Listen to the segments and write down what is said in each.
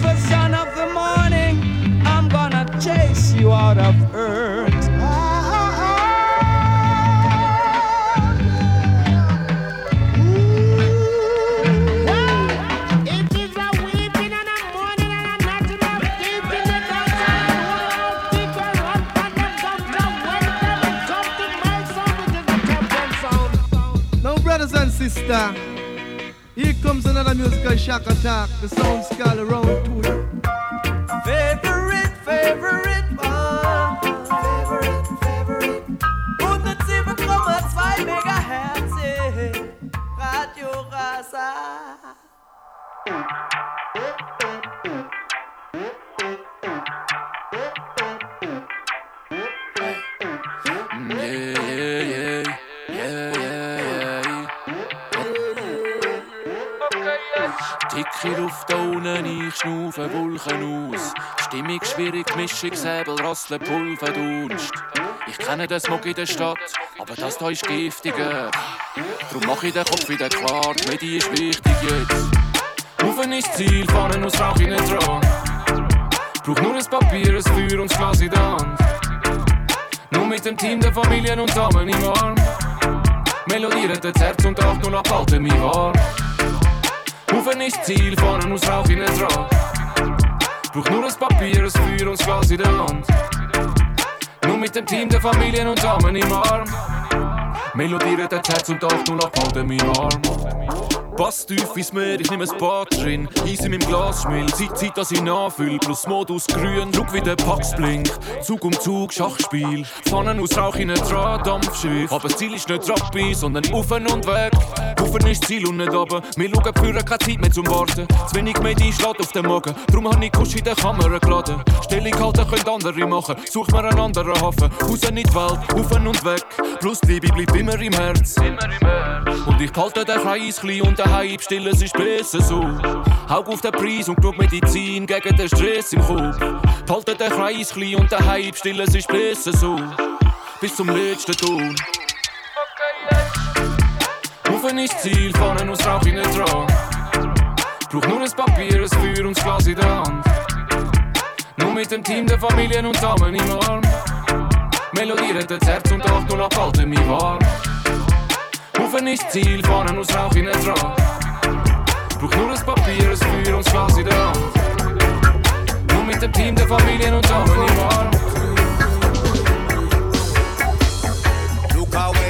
beautiful shock attack. The sound scale around Unten, ich schnaufe Wolken aus. Stimmung schwierig, Mischung, Säbel, Rasseln, Pulver, Dunst. Ich kenne den Smog in der Stadt, aber das da ist giftiger. Drum mach ich den Kopf wieder klar, die Medi ist wichtig jetzt. Rufen ist Ziel, fahren aus Rauch in den dran. Brauch nur ein Papier, ein Feuer und ein Glas in. Nur mit dem Team der Familien und Damen im Arm. Melodieren das Herz und acht und abhalten mich warm. Rufen ist Ziel, fahren aus Rauch in den Draht. Brauch nur ein Papier, ein Feuer und ein Glas in der Hand. Nur mit dem Team der Familien und Damen im Arm. Melodieren das Herz und acht und abhalten mich warm. Pass tief ins Meer, ich nehme ein Bad drin. Eis in meinem Glas schmilzt, Zeit, Zeit, dass ich nachfüll. Plus Modus grün, schau wie der Pax blinkt. Zug um Zug, Schachspiel. Pfannen aus Rauch in ein Drahtdampfschiff. Aber das Ziel ist nicht Rappi, sondern Ufen und weg. Ufen ist Ziel und nicht runter. Wir schauen für keine Zeit mehr zum Warten. Zu wenig Medi schlägt auf den Magen. Drum habe ich Kusch in der Kamera geladen. Stellung halten können andere machen. Such mir einen anderen Hafen. Raus in die Welt, Ufen und weg. Plus die Liebe bleibt immer im Herz. Immer im Herz. Und ich behalte den Kreis klein und daheim still, es ist besser so. Haug auf den Preis und genug Medizin gegen den Stress im Kopf. Behalte den Kreis klein und daheim still, es ist besser so. Bis zum letzten Ton. Rufen ist Ziel, fahren aus Rauch in den Draht. Brauch nur ein Papier, ein Feuer und ein Glas in der Hand. Nur mit dem Team der Familien und Damen im Arm. Melodieren das Herz und acht und abhalten mich warm. Rufen ist Ziel, fahren aus Rauch in den Draht. Brauch nur ein Papier, ein Feuer und ein Glas in. Nur mit dem Team der Familien und Damen im Arm. Look how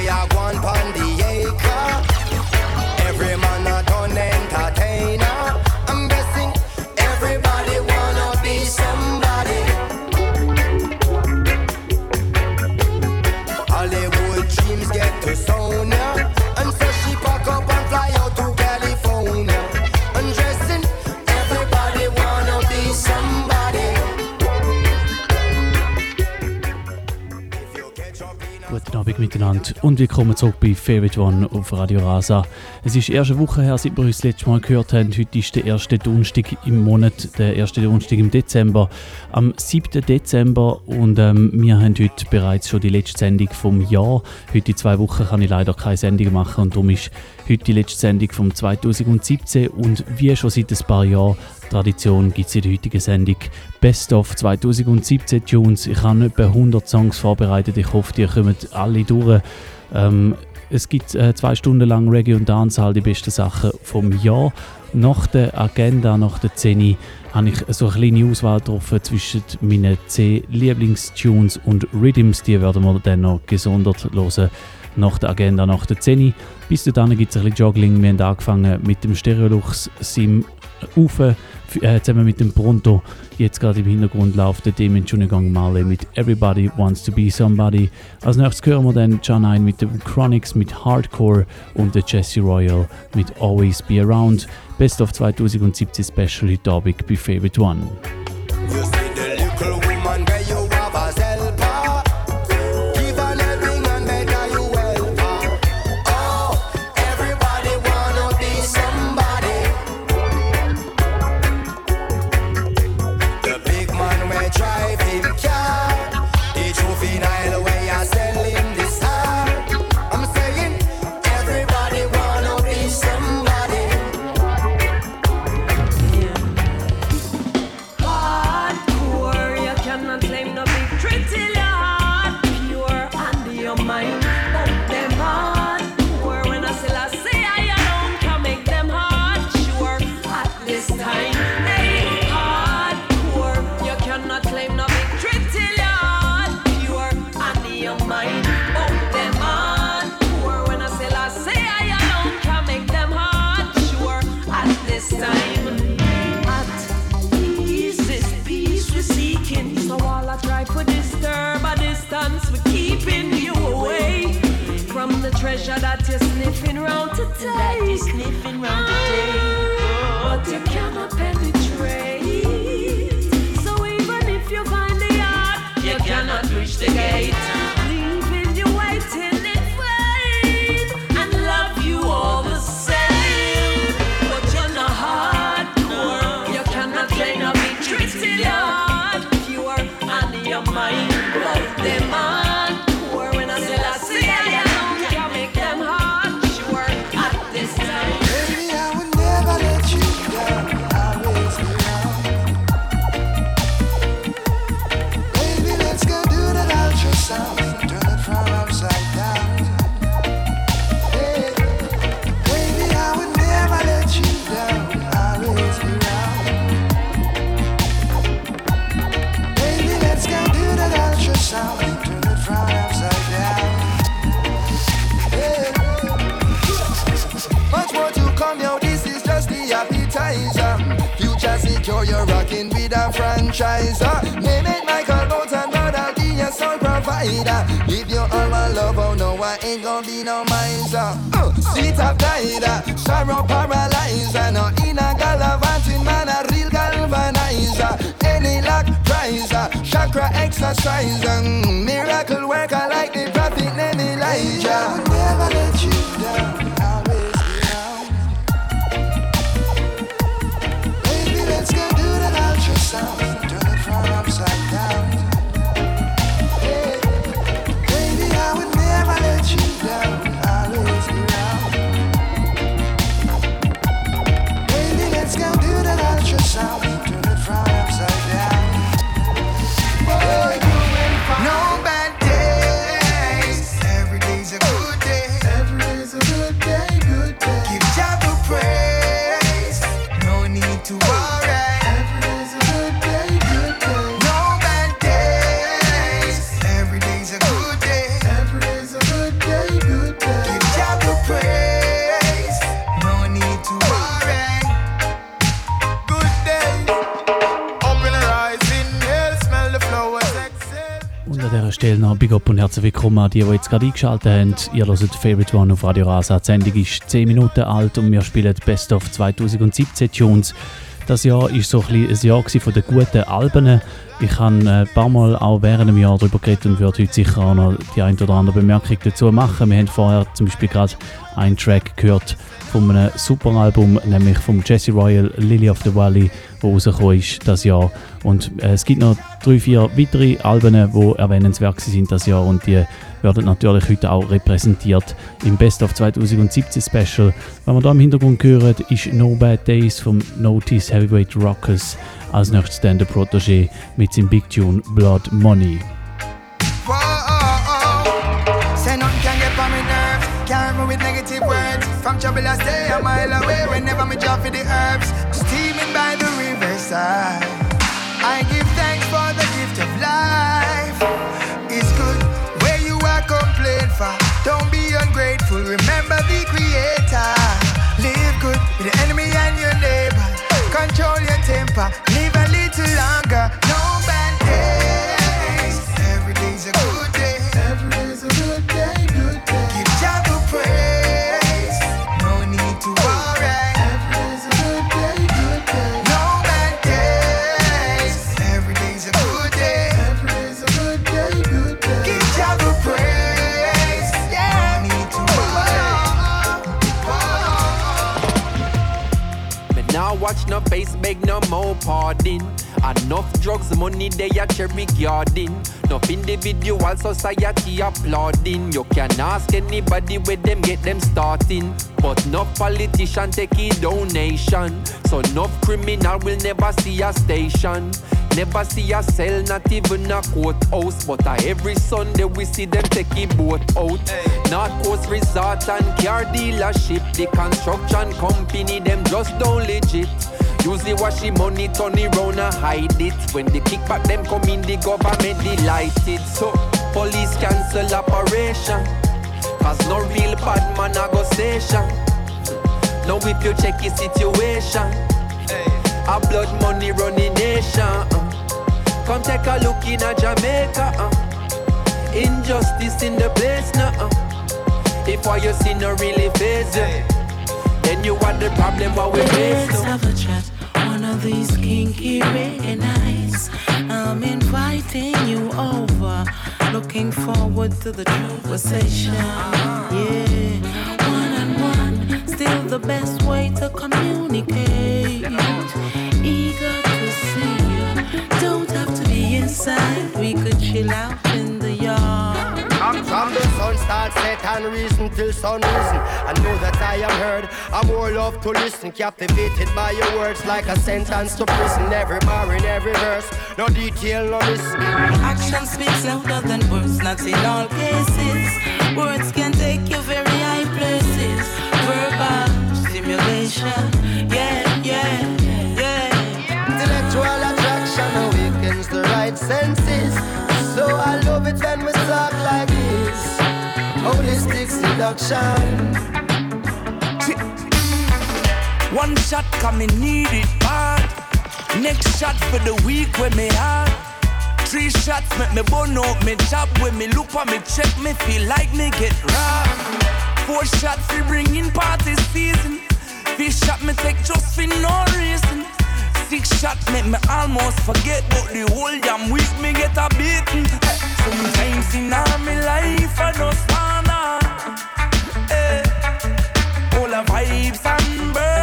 Abend miteinander und willkommen zurück bei Favorite One auf Radio Rasa. Es ist erst eine Woche her, seit wir uns das letzte Mal gehört haben. Heute ist der erste Donnerstag im Monat, der erste Donnerstag im Dezember, am 7. Dezember und ähm, wir haben heute bereits schon die letzte Sendung vom Jahr. Heute in zwei Wochen kann ich leider keine Sendung machen und darum ist heute die letzte Sendung vom 2017 und wie schon seit ein paar Jahren Tradition gibt es in der heutigen Sendung Best of 2017 Tunes. Ich habe etwa 100 Songs vorbereitet. Ich hoffe, die kommen alle durch. Ähm, es gibt äh, zwei Stunden lang Reggae und Dancehall, die besten Sachen vom Jahr. Nach der Agenda, nach der 10 habe ich so eine kleine Auswahl getroffen zwischen meinen 10 Lieblingstunes und Rhythms. Die werden wir dann noch gesondert hören nach der Agenda, nach der 10. Bis dahin gibt es ein bisschen Joggling. Wir haben angefangen mit dem Stereolux Sim Ufe, äh, zusammen mit dem Pronto. Jetzt gerade im Hintergrund läuft der Demon Junigang Marley mit Everybody Wants to Be Somebody. Als nächstes hören wir dann John Ein mit dem Chronics mit Hardcore und der Jesse Royal mit Always Be Around. Best of 2017 Special heute Abend bei Favorite One. That franchiser. Name it Michael Bolton, but I'll be your sole provider. If you all my love, oh no, I ain't gonna be no miser. Uh, sweet up tighter, sorrow paralyzer. No in a gallivanting man, a real galvanizer. Any luck prizer, chakra exerciser. Mm, miracle worker like the prophet named Elijah. I would never let you down. Herzlich willkommen die, die jetzt gerade eingeschaltet haben. Ihr hört Favorite One auf Radio Rasa. Die Sendung ist 10 Minuten alt und wir spielen Best of 2017 Tunes. Das Jahr war so ein, ein Jahr von den guten Alben. Ich habe ein paar Mal auch während dem Jahr darüber geredet und würde heute sicher auch noch die ein oder andere Bemerkung dazu machen. Wir haben vorher zum Beispiel gerade einen Track gehört von einem Superalbum, nämlich vom Jesse Royal Lily of the Valley, wo rausgekommen ist das Jahr. Und äh, es gibt noch drei, vier weitere Alben, die erwähnenswert sind das Jahr und die werden natürlich heute auch repräsentiert im Best of 2017 Special. Was wir da im Hintergrund hören, ist No Bad Days vom Notice Heavyweight Rockers. Als nächstes dann der Protégé mit seinem Big Tune Blood Money. Oh, oh. From trouble I stay a mile away whenever me drop for the herbs. Steaming by the riverside. Temper. Live watch no face, beg no more pardon. Enough drugs, money they a cherry garden. Enough individual society applauding. You can ask anybody where them get them starting. But no politician take a donation. So no criminal will never see a station. Never see a cell, not even a courthouse. But uh, every Sunday we see them take a boat out. North Coast Resort and car dealership. The construction company, them just don't legit. Usually wash the money, turn it round and hide it. When the kickback them come in, the government delighted. So police cancel operation. Cause no real bad man a go station. Now if you check the situation, a blood money running nation. uh. Come take a look in a Jamaica. uh. Injustice in the place now. uh. If all you see no really face you, then you are the problem what we face. Let's have a chat one of these kinky reggae nights. I'm inviting you over. Looking forward to the conversation. Yeah, one on one, still the best way to communicate. Eager to see you. Don't have to be inside. We could chill out in the yard. From the sun start set and reason till sun risen. I know that I am heard. I'm more love to listen. Captivated by your words like a sentence to prison. Every bar in every verse. No detail, no listen. Action speaks louder than words, not in all cases. Words can take you very high places. Verbal stimulation, yeah, yeah, yeah. Intellectual attraction awakens the right senses. So I love it when we talk like this. Holistic seduction. One shot coming need it bad. Next shot for the week when me hard. Three shots make me burn out me job when me look for me check me feel like me get robbed. Four shots we bring in party season. Fish shot me take just for no reason. Six shot make me almost forget but the whole damn week me get a beating. Sometimes in all my life I just wanna vibes and burn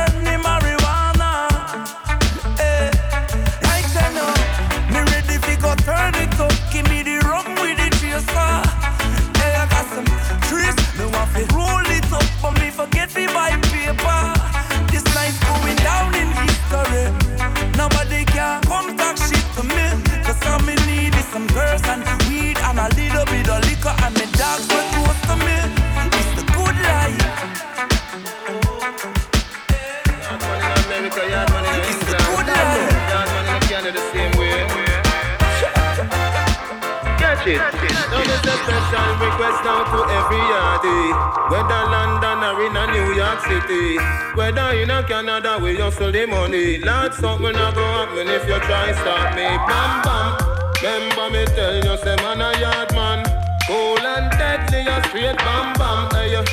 special request down to every yardie. Whether London or in a New York City. Whether in a Canada, we hustle the money. Lord, something not go happen if you try stop me. Bam, bam. Remember me tell you, say man a yard man. Cool and deadly, a straight bam, bam. Hey,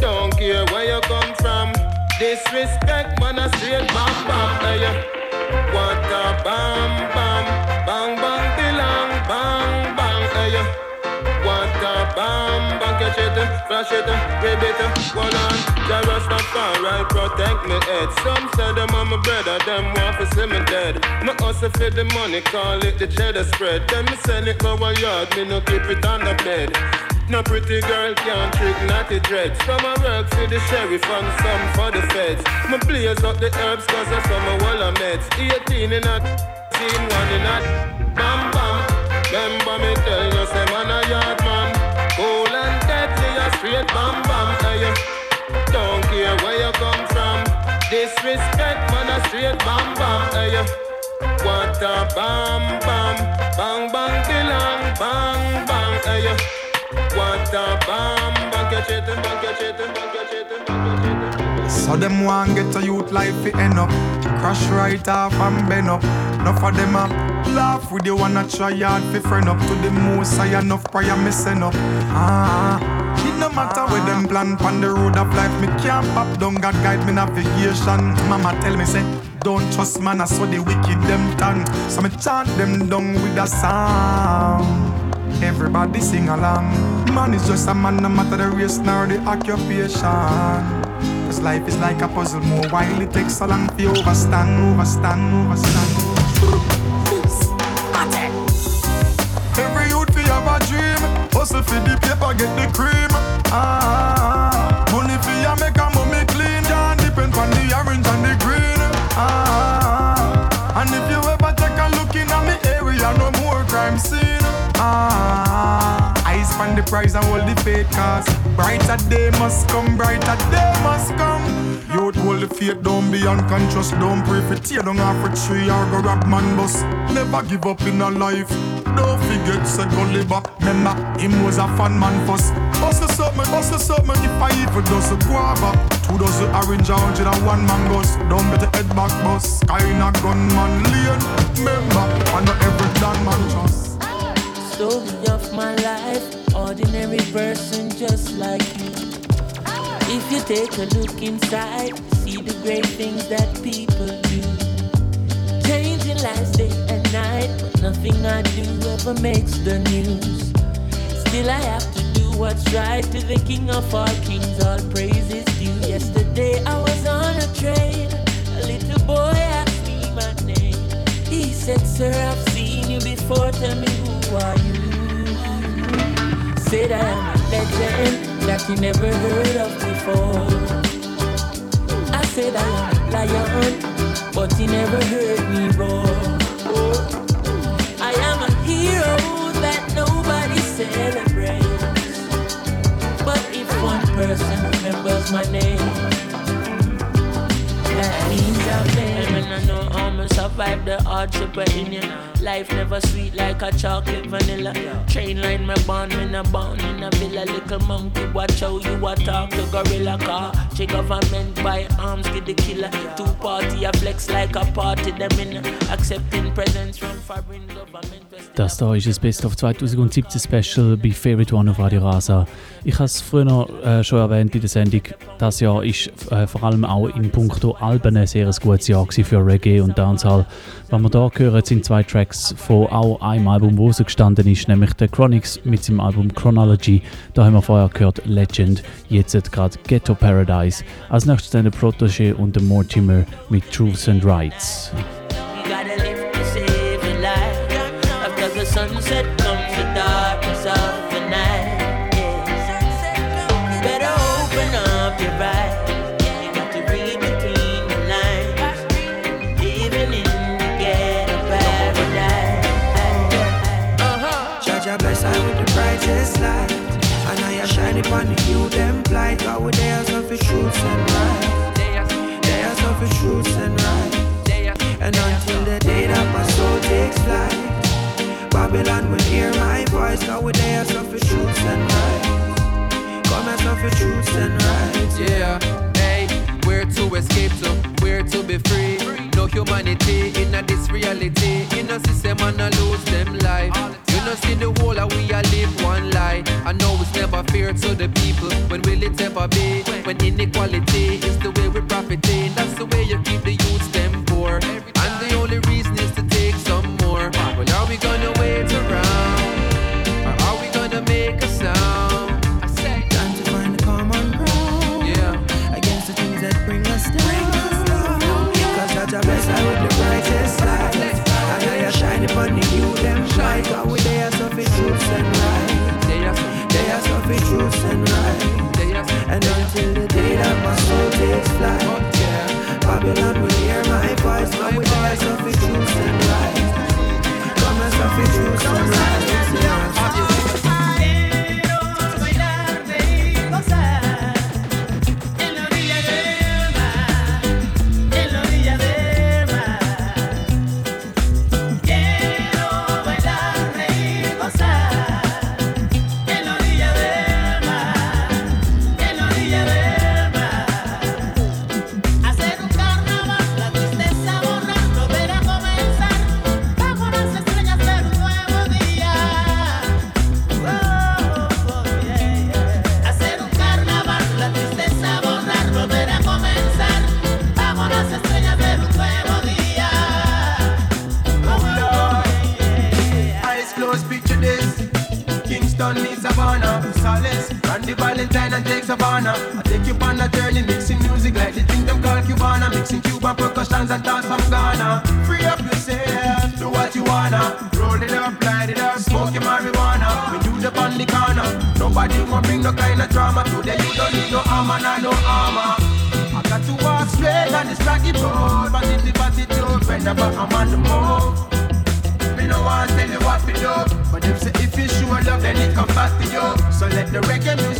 don't care where you come from. Disrespect, man, a straight bam bam. Hey, what a bam bam, flash it, grab it, hold on. The Rastafari protect me head. Some say them on my brother, them want to see me dead. Me hustle for the money, call it the cheddar spread. Then me send it go a yard, me no keep it on the bed. No pretty girl can't trick naughty dreads. Some I work for the sheriff and some for the feds. Me blaze up the herbs cause of some of all of meds. 18 in a scene, one in a bam bam. Remember me tell you, say man a straight bam bam. Hey, don't care where you come from. Disrespect, man a straight bam bam. Hey, what a bam bam, bang bang belong, bang bang. Hey, what a bam bang, catch it, bang catch it, bang catch it, bang. So them want get a youth life fi end up. Crash right off and bend up. Enough of them a laugh with you wanna try hard fi friend up. To the most I enough prior me send up. Ah, it no matter where them plan Pon the road of life me can't pop down. God guide me navigation. Mama tell me say don't trust man I saw the wicked them turn. So me chant them down with a song. Everybody sing along. Man is just a man, no matter the race nor the occupation. Life is like a puzzle, more while it takes so long to overstand, overstand, overstand. Every youth fi have a dream, hustle for the paper, get the cream. Ah, money fi a make a mummy clean, can't depend on the orange and the green. Ah, and if you ever take a look in at me area, no more crime scene. Ah, on the prize and hold the faith cause brighter day must come, brighter day must come. Youth hold the faith, don't be unconscious, don't pray for tear down off a tree or go rap man bus. Never give up in a life. Don't forget, said go live up. Remember, him was a fun man first. Hustle something, hustle something. If I even does a guava, two dozen orange and a one mangoes. Don't bet the head back bus. Sky in a gunman lane. Remember, know every man trust. Story of my life, ordinary person just like you. If you take a look inside, see the great things that people do. Changing lives day and night, but nothing I do ever makes the news. Still, I have to do what's right to the King of all kings. All praises due. Yesterday, I was on a train. A little boy asked me my name. He said, Sir, I've seen you before. Tell me who are you? Said I am a legend that you never heard of before. I said I am a lion, but he never heard me roar. I am a hero that nobody celebrates. But if one person remembers my name, that means I've. And I know I'ma survive the hardship in you. Life never sweet like a chocolate vanilla. Train line me born, me na born in a villa. Little monkey, watch how you a talk gorilla car. Che government buy arms, get the killer. Two party, a flex like a party. Them in accepting presents from foreign government. Das da ist das Best of 2017 Special bei Favorite One auf Radio Rasa. Ich habe es früher äh, schon erwähnt in der Sendung. Das Jahr ist äh, vor allem auch in puncto Alben ein sehr gutes Jahr gewesen für Reggae und Dancehall. Was wir hier hören, sind zwei Tracks von auch einem Album, wo rausgestanden ist, nämlich der Chronix mit seinem Album Chronology. Da haben wir vorher gehört Legend, jetzt gerade Ghetto Paradise. Als nächstes dann der Protege und der Mortimer mit Truths and Rights. You gotta live to save your life. The A shine the you them blind. God with their for truths and right. They are for truths and right. And until the day that my soul takes flight, Babylon will hear my voice. God with their for truths and right. Come and suffer truths and right. Yeah, hey, where to escape to, where to be free. No humanity in this reality. In a system and I lose them life. Know see the whole of we a live one lie. I know it's never fair to the people. When will it ever be? When inequality Babylon will hear my voice. With their suffer truths and whenever I'm on the move. Me no want tell you what we do But them say if you show love then it come back to you So let the reggae music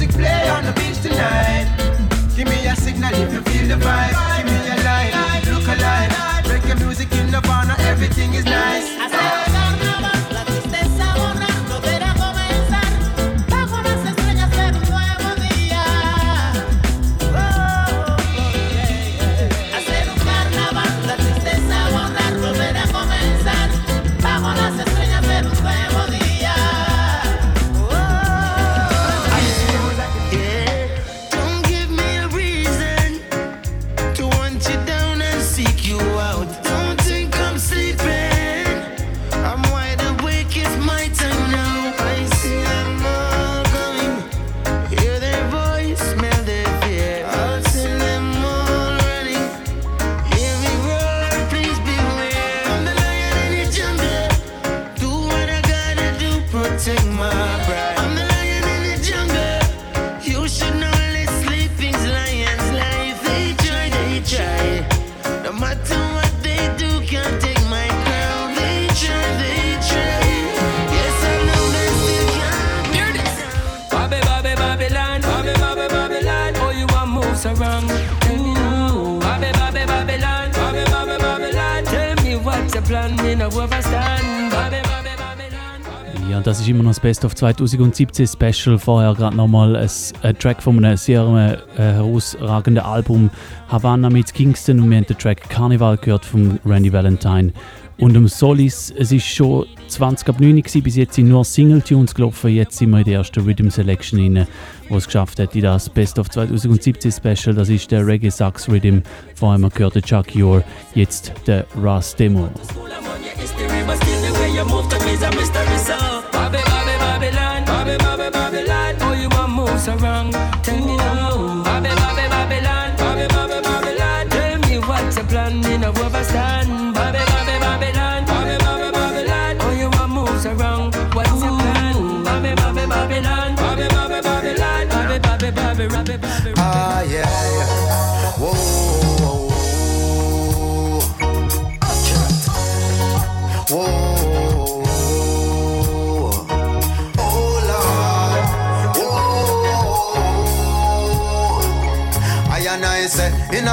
Best of 2017 Special. Vorher gerade nochmal ein, ein Track von einem sehr äh, herausragenden Album Havana mit Kingston und wir haben den Track Carnival gehört von Randy Valentine. Und um Solis, es ist schon 20 ab 9 gewesen, bis jetzt sind nur Single-Tunes gelaufen, jetzt sind wir in der ersten Rhythm Selection rein, wo es geschafft hat in das Best of 2017 Special, das ist der Reggae Sax Rhythm, vorher haben wir gehört den Chuck Yor, jetzt der Ras Demo.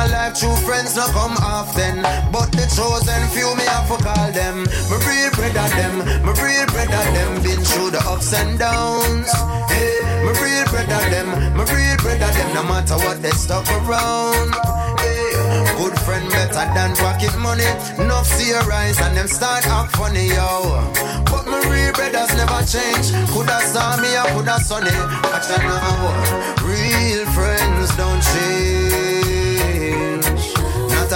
A life, true friends not come often. But the chosen few, me have to call them. Me real of them, me real of them. Been through the ups and downs. Hey, me real of them, me real of them. No matter what they stuck around. Hey, good friend better than pocket money. Enough see your eyes and them start act funny, yo. But my real brothers never change. Coulda saw me, I coulda sunny. Watch now. Real friends don't change.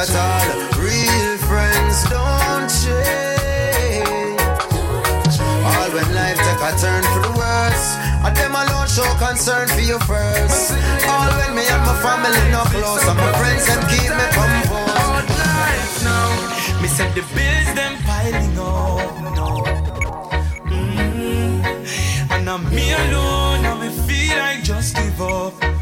Not at all. Real friends don't change. All when life take a turn for the worse. And them alone show concern for you first. All when me and my family no close. And my friends them keep me composed. now. Me said the bills them piling up now. Mm. And I'm me alone, and me feel like just give up.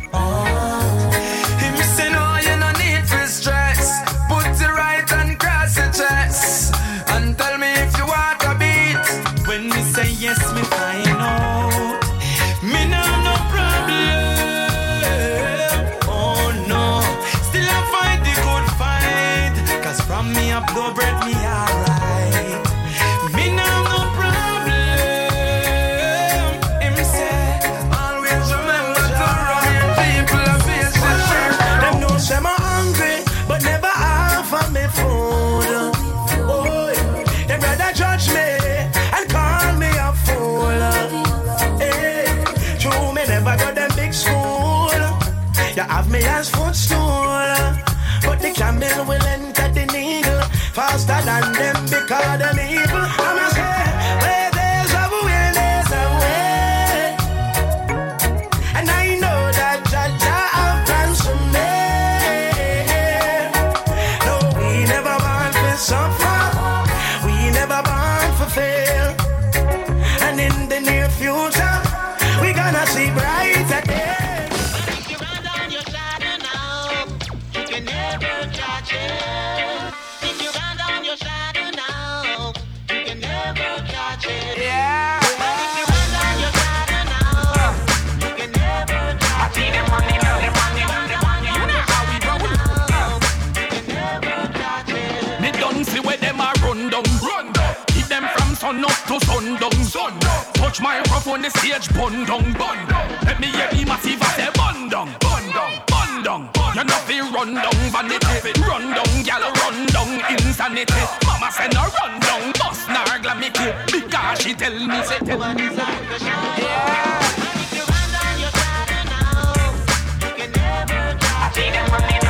Microphone, the stage bun down, bun. Let me hear the massive I say eh, bun down, bun down, bun down. You know fi run down vanity, run down, gal run down insanity. Mama say no run down, bust nar glamity. Because she tell me say, tell me say, yeah. Look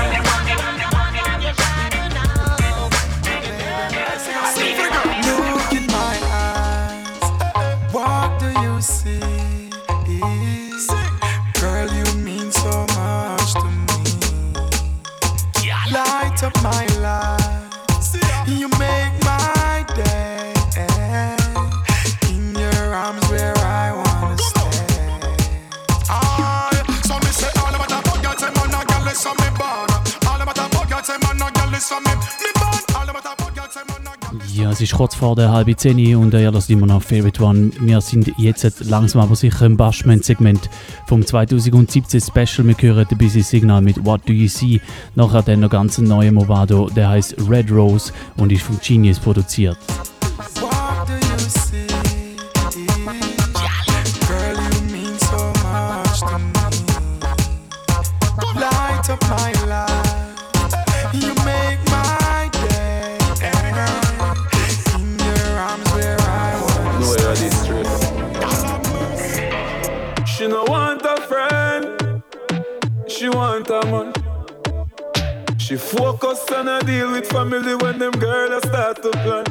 es ist kurz vor der halben zehn und ihr lasst immer noch Favorite One. Wir sind jetzt langsam aber sicher im Bashment-Segment vom 2017 Special. Wir hören ein bisschen Signal mit What Do You See. Nachher dann noch ganz ein neuer Movado, der heißt Red Rose und ist von Genius produziert. She focus on a deal with family when them girls start to plan.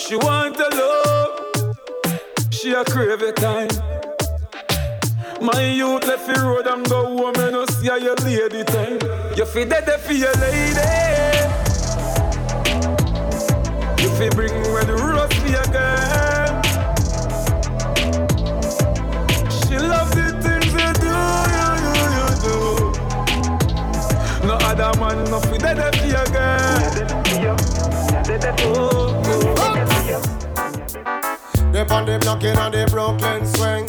She want a love. She a crave a time. My youth left the road and go home and no see how your lady time. You feel dead for your lady. You feel bring red rose for your girl. No fi dead girl. Oh, oh. They on the block the Brooklyn swing.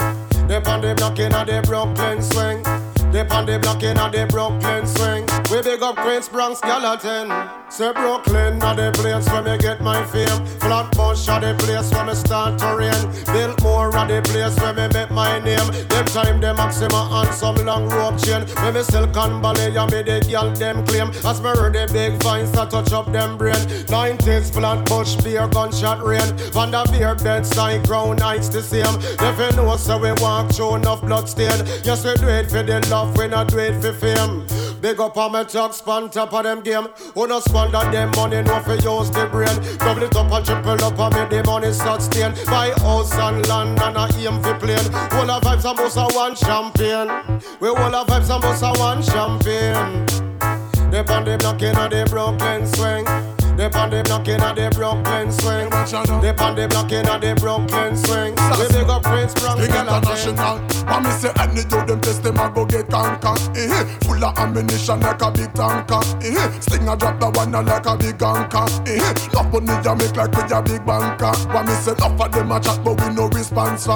They on the block in the Brooklyn swing. They on the block in the Brooklyn swing. We big up Queens, Bronx, Gallatin. Say Brooklyn, are the place where me get my fame. Flatbush are the place where me start to reign. Biltmore are the place where me make my name. Them time them Maxima and some long rope chain. Me me Silicon Valley and me the girl them claim. As me heard the big vines that touch up them brain. 90s Flatbush beer gunshot rain. Van der Veer bedside ground nights the same. If you know so we walk through enough blood stain. Yes we do it for the love, we not do it for fame. Big up on my talks, span top of them game. Who no squander them money, no for use the brain. Double it up and triple up and make the money start stain. Buy house and land and a aim for plane. All our vibes and boss one champagne. We all our vibes and boss one champagne. They on the block in the Brooklyn swing. They on the block in the Brooklyn swing. They on the block in the Brooklyn swing. We big up Prince Bronx. Big international. When me say any do them test them a go get conquer. Eh, full of ammunition like a big tanker. Eh, sting a drop the one like a big anchor. Eh, love money a make like we a big banker. When me say enough of them a chat but we no response.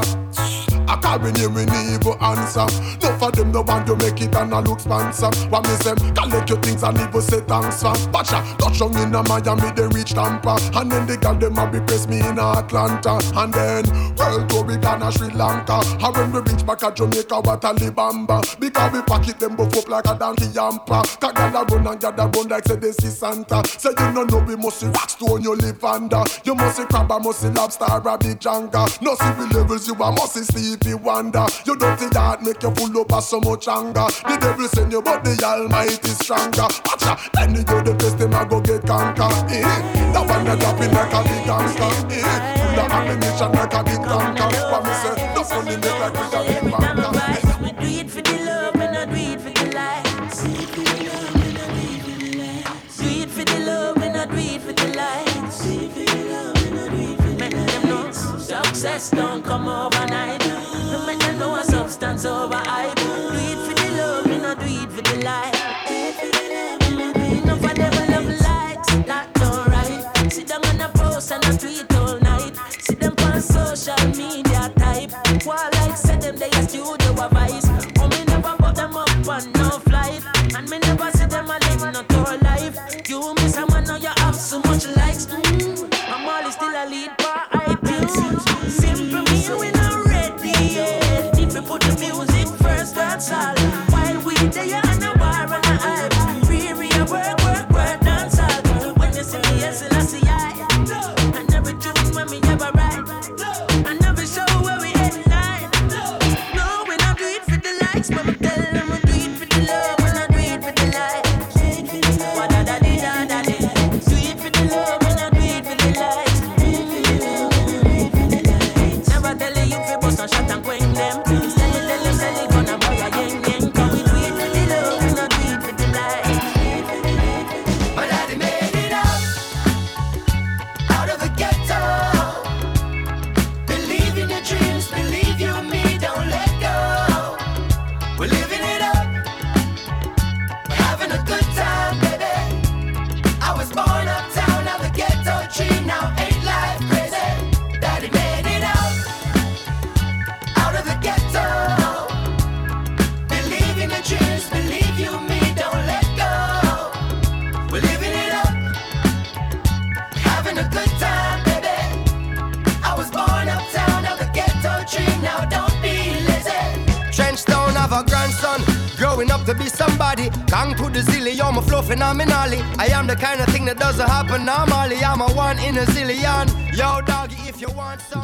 I call me name we need answer. Enough of them no want to make it and I look sponsor. When me say collect your things and even say thanks for. Bacha touch down in a Miami they reach Tampa, and then the girl them a request me in Atlanta, and then world tour we gonna Sri Lanka. And when we reach back at Jamaica, what a libamba. Because we pack it them buff up like a donkey yampa. A run and gather run like say they see Santa. Say you no know we must rock stone you live under. You must see crab, and must see lobster, a big janga. No we levels you a must see sleepy wonder. You don't think that make you full up so much anger. The devil send you, but the Almighty stronger. Watcha, any you the best them a go get conquer. Eh, that one that dropping like a big gangster. Eh, full of ammunition like a big tanker. What me say? No funny make like we a big banker. Me do it for the love, me not do it for the likes. Do for the love, me not do it for the likes. Do for the love, me not do it for the. Do do know success don't come overnight. On a tweet all night. See them on social media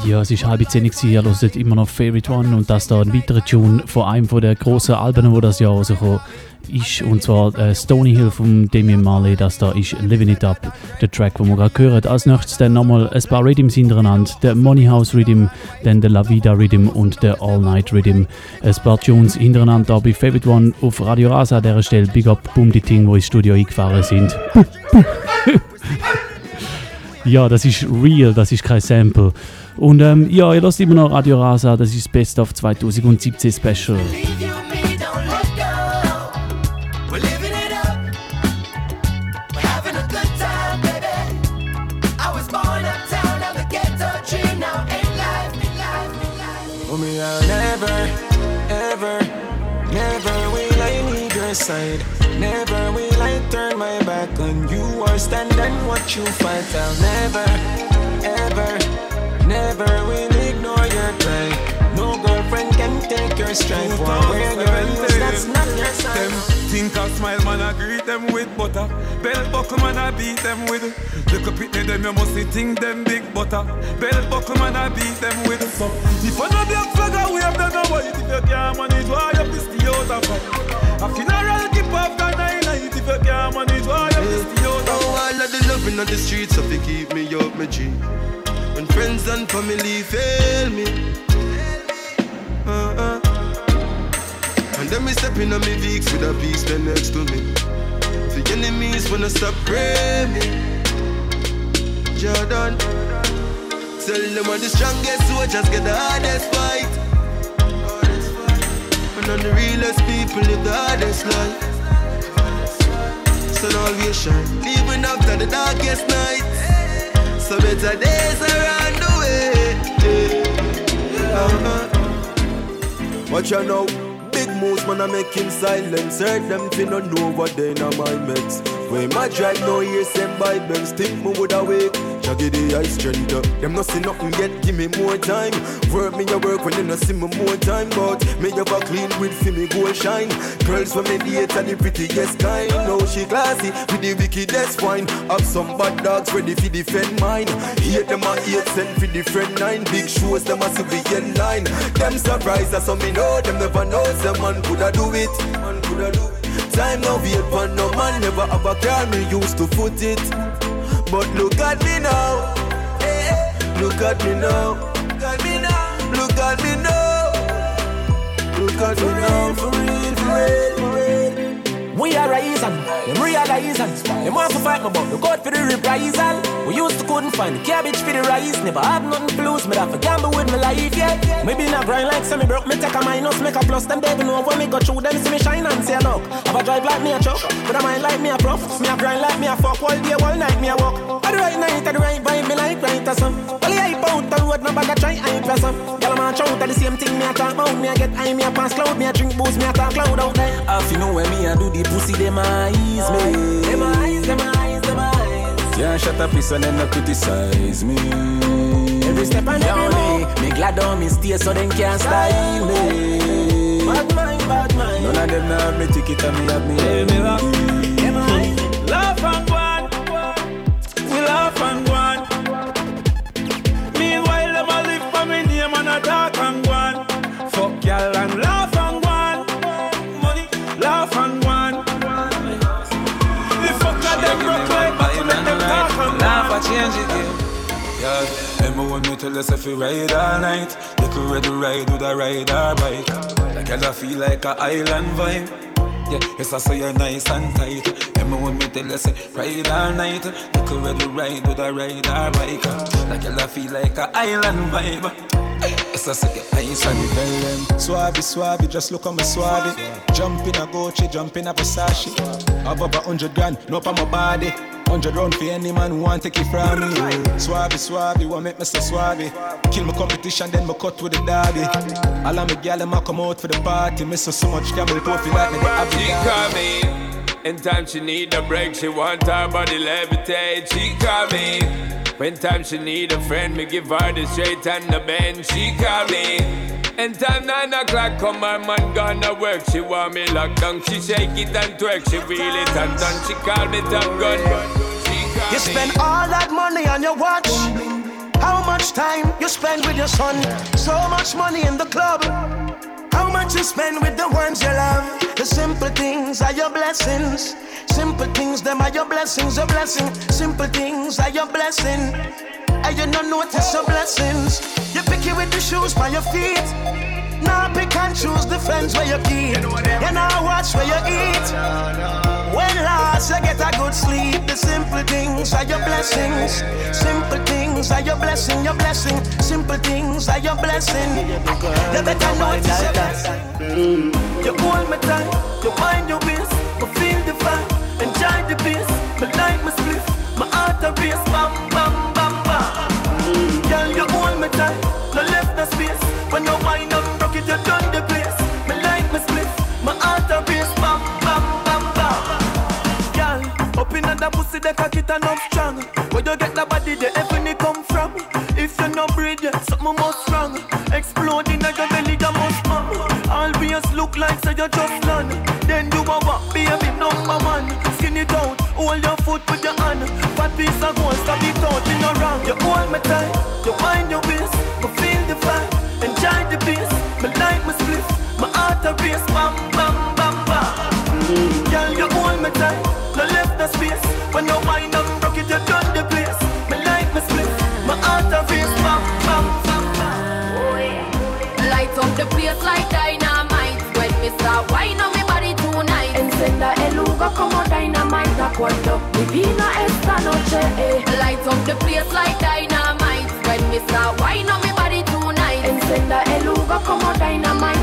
Ja, es ist halb zehn, gewesen, ihr hört immer noch Favorite One und das da ein weiterer Tune von einem der grossen Alben, wo das Jahr rausgekommen ist, und zwar äh, Stony Hill von Damien Marley, das da ist Living It Up, der Track, den wir gerade hören. Als nächstes dann nochmal ein paar Rhythms hintereinander, der Money House Rhythm, dann der La Vida Rhythm und der All Night Rhythm. Ein paar Tunes hintereinander da bei Favorite One auf Radio Rasa an dieser Stelle. Big Up, Boom die Ting, wo ins Studio eingefahren sind. Ja, das ist real, das ist kein Sample. Und ähm, ja, ihr lasst immer noch Radio Rasa, das ist Best of 2017 Special. Side. On you or stand and watch you fight. I'll never, ever, never will ignore your cry. No girlfriend can take your strength. War where you're used, that's not your Them think a smile, man, I greet them with butter. Belt buckle, man, I beat them with. Look up at them, you must think them big butter. Belt buckle, man, I beat them with. So, if I know black flag, I wave them white. If you can't manage, why you piss the out of fight? A funeral keep off you can't manage, why you the out Oh, all of the loving on the streets, so they keep me up my G. When friends and family fail me, uh-uh. and then me stepping on me Vicks with a piece there next to me. The enemies wanna stop praying me. Jordan, tell them I'm the strongest soldiers get the hardest fight. And I'm the realest people live the hardest life. Sun even after the darkest night. So better days are on the way. Uh-huh. Watch out now. Big moves, man, I make in silence. Hurt them fi no know what they in my meds. When my drive no ears and by Benz, think me would awake. The ice strength up. Them no see nothing yet, give me more time. Work me a work when they no see me more time. But me have a clean with fi me go shine. Girls when me date and the prettiest kind. Now she classy with the wickedest wine. Have some bad dogs ready fi defend mine. Hate them a hate send fi different nine. Big shows them a civilian line. Them surprised as some me know them never know. Some man coulda do it. Man coulda do it. Time no wait for no man never have a car me used to foot it. But look at me now. Eh, Look at me now. Look at me now. Look at me now. Look at me now. For real, for real, for real. We are rising, them realizing. Them want to fight me, but look out for the reprisal. We used to couldn't find the cabbage for the rice. Never had nothing to lose, me have to gamble with my life, yeah. Maybe not grind like semi broke, me take a minus, make a plus. Them they know when me go through them, see me shine and say look. Have a drive like me a truck, but I mind like me a prof. Me a grind like me a fuck, all day, all night me a walk. At the right night, at the right vibe, me like right or some. Yeah, hype out the road, no bag a try, I ain't some. Girl, I'm a shout the same thing, me a talk about. Me a get high, me a pass cloud, me a drink booze, me a talk cloud out there. If you know where me a do the pussy, them eyes me. Them eyes, them eyes, them eyes. Yeah, shut up, listen and not criticize me. Every step and every move. Me glad on me stay so them can't style me. Bad mind, bad mind. None of them have me ticket and me have me. Hey, me laugh. Them eyes. Laugh and go on. We laugh and go on. a change it, yeah. Yeah, Emma when me tell us if we ride all night Little red ride with a ride or bike Like I feel like a island vibe yeah, yes, I say you're nice and tight. Emma when me tell us ride all night. Little red ride with a ride or bike. Like I feel like a island vibe. Yes, I say you're nice and them, Suave, suave, just look on my suave. Jump in a Gucci, jump in a Versace. Above a hundred grand, no for my body. Hundred round for any man who want take it from me. Suave, suave, want make me so suave. Kill my competition, then me cut with the daddy. All of me gal them a come out for the party. Miss her so much camel toe feel like me the She call me. In time she need a break, she want her body levitate. She call me. When time she need a friend, me give her the straight and the bend. She call me. And time nine o'clock come my man gonna work. She want me lock down. She shake it and twerk. She wheel it and turn. She call me top gun. You spend all that money on your watch. How much time you spend with your son? So much money in the club. How much you spend with the ones you love? The simple things are your blessings. Simple things, them are your blessings, your blessing. Simple things are your blessing. And you don't notice your blessings. You pick it with the shoes by your feet. Now pick and choose the friends where you keep. You now watch where you eat. When last you get a good sleep, the simple things are your blessings. Simple things are your blessing, your blessing. Simple things are your blessing. You better notice your blessing. You hold me tight, you wind your waist, I feel the vibe, enjoy the bass. My life, my split, my heart a race, bam, bam. Me no left no space. When you wind up, rock it, you done the place. My life, my split, my heart a race, bam, bam, bam, bam. Girl, up in the pussy, the cock it enough strong. Where you get the body, the heaven come from. If you no breed yet, something must wrong. Exploding at your belly, you must man. Always look like so you just land. Then you a walk, baby, number one. Skin it out, hold your foot with your hand. Fat piece of gold, stop it out, you no wrong. You hold me tight, you wind your waist, I feel the vibe, enjoy the bass. My life, my split, my heart a race, bam, bam, bam, bam. Girl, you hold me tight, no left no space. When you wind up, rock it, you done the place. My life, my split, my heart a race, bam, bam, bam, bam. Light up the place like dynamite When me start wine on me body tonight Encenda el lugar como dynamite Da cuando mi vina esta noche eh. Light up the place like dynamite When me start wine on me body tonight Encenda el como dynamite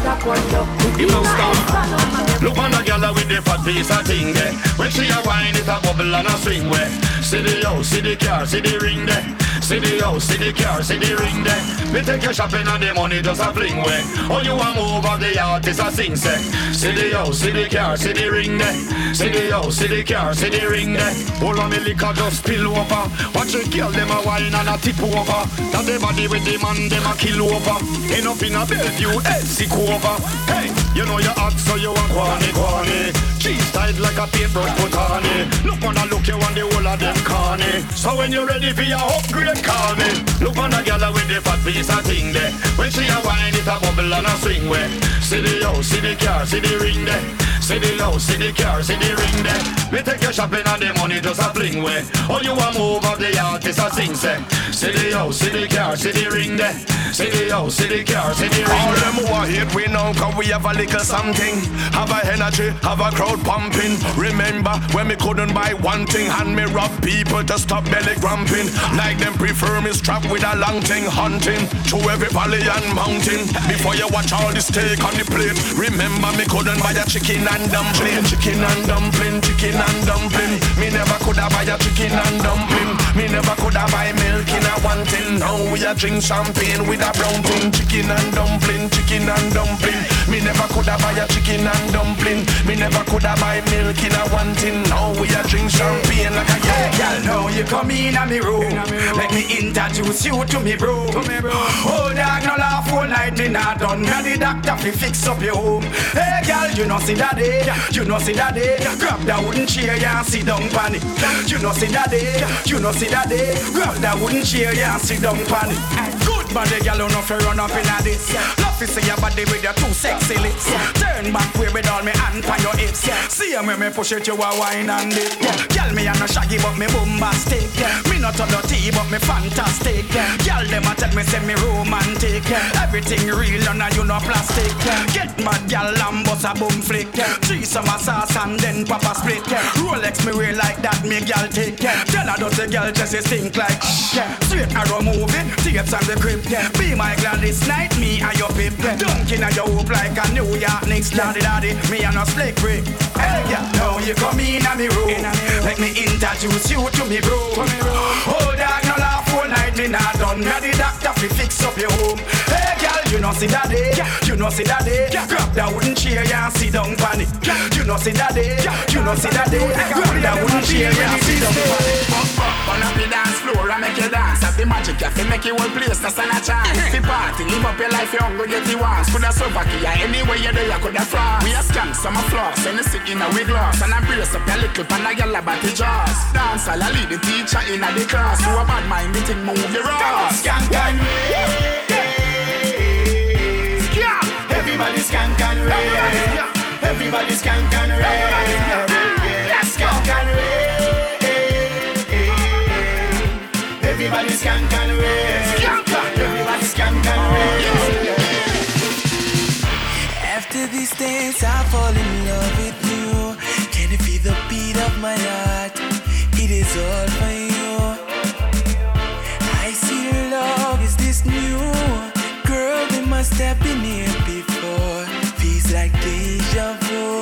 You don't stop. Look on the gyal with the fat piece of thing there. Eh. When she a wine, it a bubble and a swing way. See the house, see the car, see the ring there. See the house, see the car, see the ring there. Me take you shopping and the money just a fling way. Oh, you a move of the artist a sing say. See the house, see the car, see the ring there. See the house, see the car, see the ring there. All of me liquor just spill over. Watch the girl them a wine and a tip over. That the body with the man them a kill over. End up in a Bellevue, sick over. Hey, you know you hot so you a corny corny. Cheese tight like a paintbrush put on it. Look on the look you want the whole of them corny. So when you're ready for your upgrade, call me. Look on the girl with the fat piece of thing there. When she a wine it a bubble and a swing way. See the house, see the car, see the ring there. See the house, see the car, see the ring there. Me take you shopping and the money just a fling way. Oh you a move of the artist a sing say. See the house, see the car, see the ring there. See the house, see the car, see the ring All them who are hate we know cause we have a little something Have a energy, have a crowd pumping Remember when we couldn't buy one thing And me rob people to stop belly grumping Like them prefer me strap with a long thing Hunting through every valley and mountain Before you watch all the steak on the plate Remember me couldn't buy a chicken and dumpling. Chicken and dumpling, chicken and dumpling. Me never could have buy a chicken and dumpling a drink champagne with a brown thing Chicken and dumpling, chicken and dumpling Me never could have buy a chicken and dumpling Me never could have buy milk in a one tin Now we a drink champagne like a yeah girl, now you come in a me room. Let me introduce you to me bro. Oh, dog, no laugh all night, me not done. Me the doctor fi fix up your home. Hey, girl, you know see that day, you know see that day. Grab that wooden chair and sit down pan it. You know see that day, you know see that day. Grab that wooden chair and sit down pan it. Good body, girl, you know fi run up in a this. Love to see your body with your two sexy lips. Turn back way with all me hand on your hips. See when me push it, you a wine and dip. Girl, me a no shaggy, but me bombastic. Me not a dirty, but me fantastic. Girl, them a tell me say me romantic. Everything real and you no plastic. Get mad, girl, and bust a boom flick. Three summer sauce and then pop a split. Rolex me wear like that, me girl take. Tell her dirty girl just think like. Straight arrow movie, tapes and the crib. Be my Gladys Knight, me and your pip. Dunking at your hoop like a New York Knicks. Daddy, daddy, me and a slick brick. Hey, yeah, now you come in a me room. Let me introduce you to me bro. Oh, dog, no laugh all night, me not done. Me the doctor fi fix up your home. Hey, girl, you know see that day, you know see that day. Grab that wooden chair yeah, and sit down pan it. You You know see that day, you know see that day. Brother wouldn't share anything. On up the dance floor and make you dance. Have the magic, you feel make you whole place, that's not a chance. The party, live up your life, you hungry, get the ones. Coulda Slovakia, anywhere you there, you coulda France. We a scam, some a floss, and the sick in a wig gloss. And I brace up your little pan, a gyal about the jaws. Dance, I'll lead the teacher in a the class. Who a bad mind, the thing move the ross. Skank and rave. Everybody skank and rave. Everybody skank and rave. Skank and rave. Everybody skank and rave. Everybody skank and rave. After these days, I fall in love with you. Can you feel the beat of my heart? It is all for you. I see love is this new. Girl, we must have been here deja vu.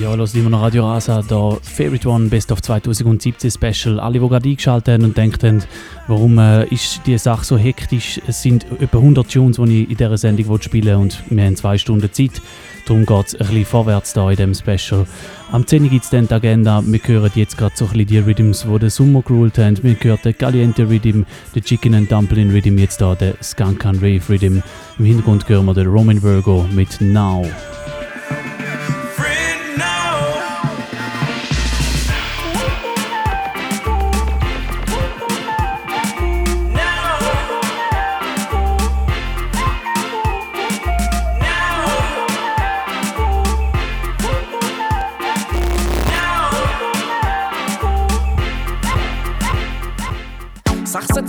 Ja, los immer noch Radio Rasa, der Favorite One Best of 2017 Special. Alle, die gerade eingeschaltet haben und denken, warum äh, ist die Sache so hektisch? Es sind etwa 100 Tunes, die ich in dieser Sendung will spielen und wir haben zwei Stunden Zeit. Darum geht es ein bisschen vorwärts da in diesem Special. Am 10. gibt es dann die Agenda. Wir hören jetzt gerade so ein bisschen die Rhythms, die den Sommer geruled haben. Wir hören den Caliente Rhythm, den Chicken and Dumpling Rhythm, jetzt da den Skunk and Rave Rhythm. Im Hintergrund hören wir den Roman Virgo mit Now.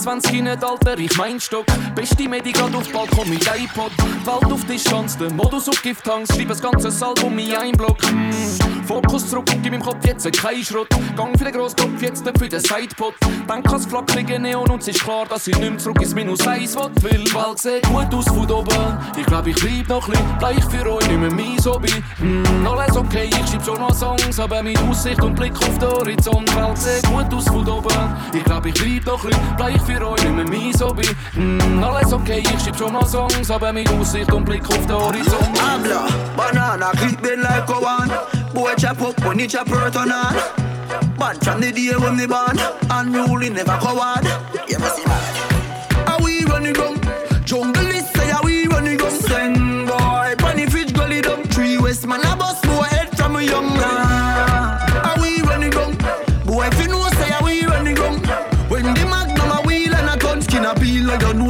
Sag 26 nicht, Alter, ich mein Stock. Beste Medi grad auf Balkon mit iPod. Welt auf die Chance, der Modus auf Gifthangs. Schreib das ganze Album in ein Block. Mm. Fokus zurück und gib im Kopf jetzt kein Schrott. Gang für den Grosskopf, jetzt für den Sidepot. Denk ans flackerige Neon und es ist klar, dass ich nicht zurück ins Minus 1 will. Weil Welt sieht gut aus von oben. Ich glaub, ich bleib noch ein bleich für euch, nicht mehr mein Hobby. Mm, alles okay, ich schreib schon noch Songs, aber mit Aussicht und Blick auf den Horizont. Welt sieht gut aus von oben. Ich glaub, ich bleib noch ein bleich für euch, nicht mein Hobby. Mm, alles okay, ich schreib schon noch Songs, aber mit Aussicht und Blick auf den Horizont. Habla, banana, clip been like a one. Boy chop up when chop hurt on on. Bad from the day when they born. Unruly never coward. You must see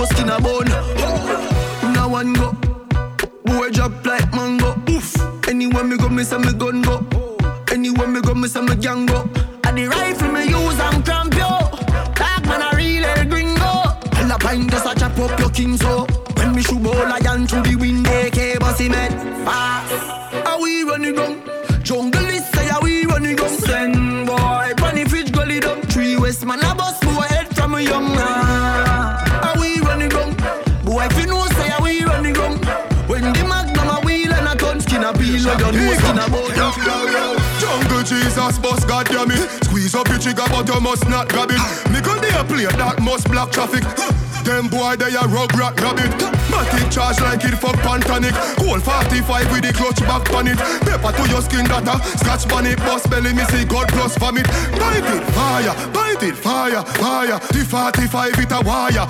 a skin a bone. Now one go. Boy drop like mango. Oof. Anywhere me go, me say me gun go. Anywhere me go, me say me gang go. Jesus, boss, goddamn it. Squeeze up your trigger, but you must not grab it. Ah. Me could be a play that must block traffic. Them boy, they a rug rat rabbit. Matic charge like it fuck pantanic. Cold 45 with the clutch back on it. Pepper to your skin data. Scratch it, boss belly, me see God plus vomit. Bite it, fire, bite it, fire, fire. The 45 it a wire.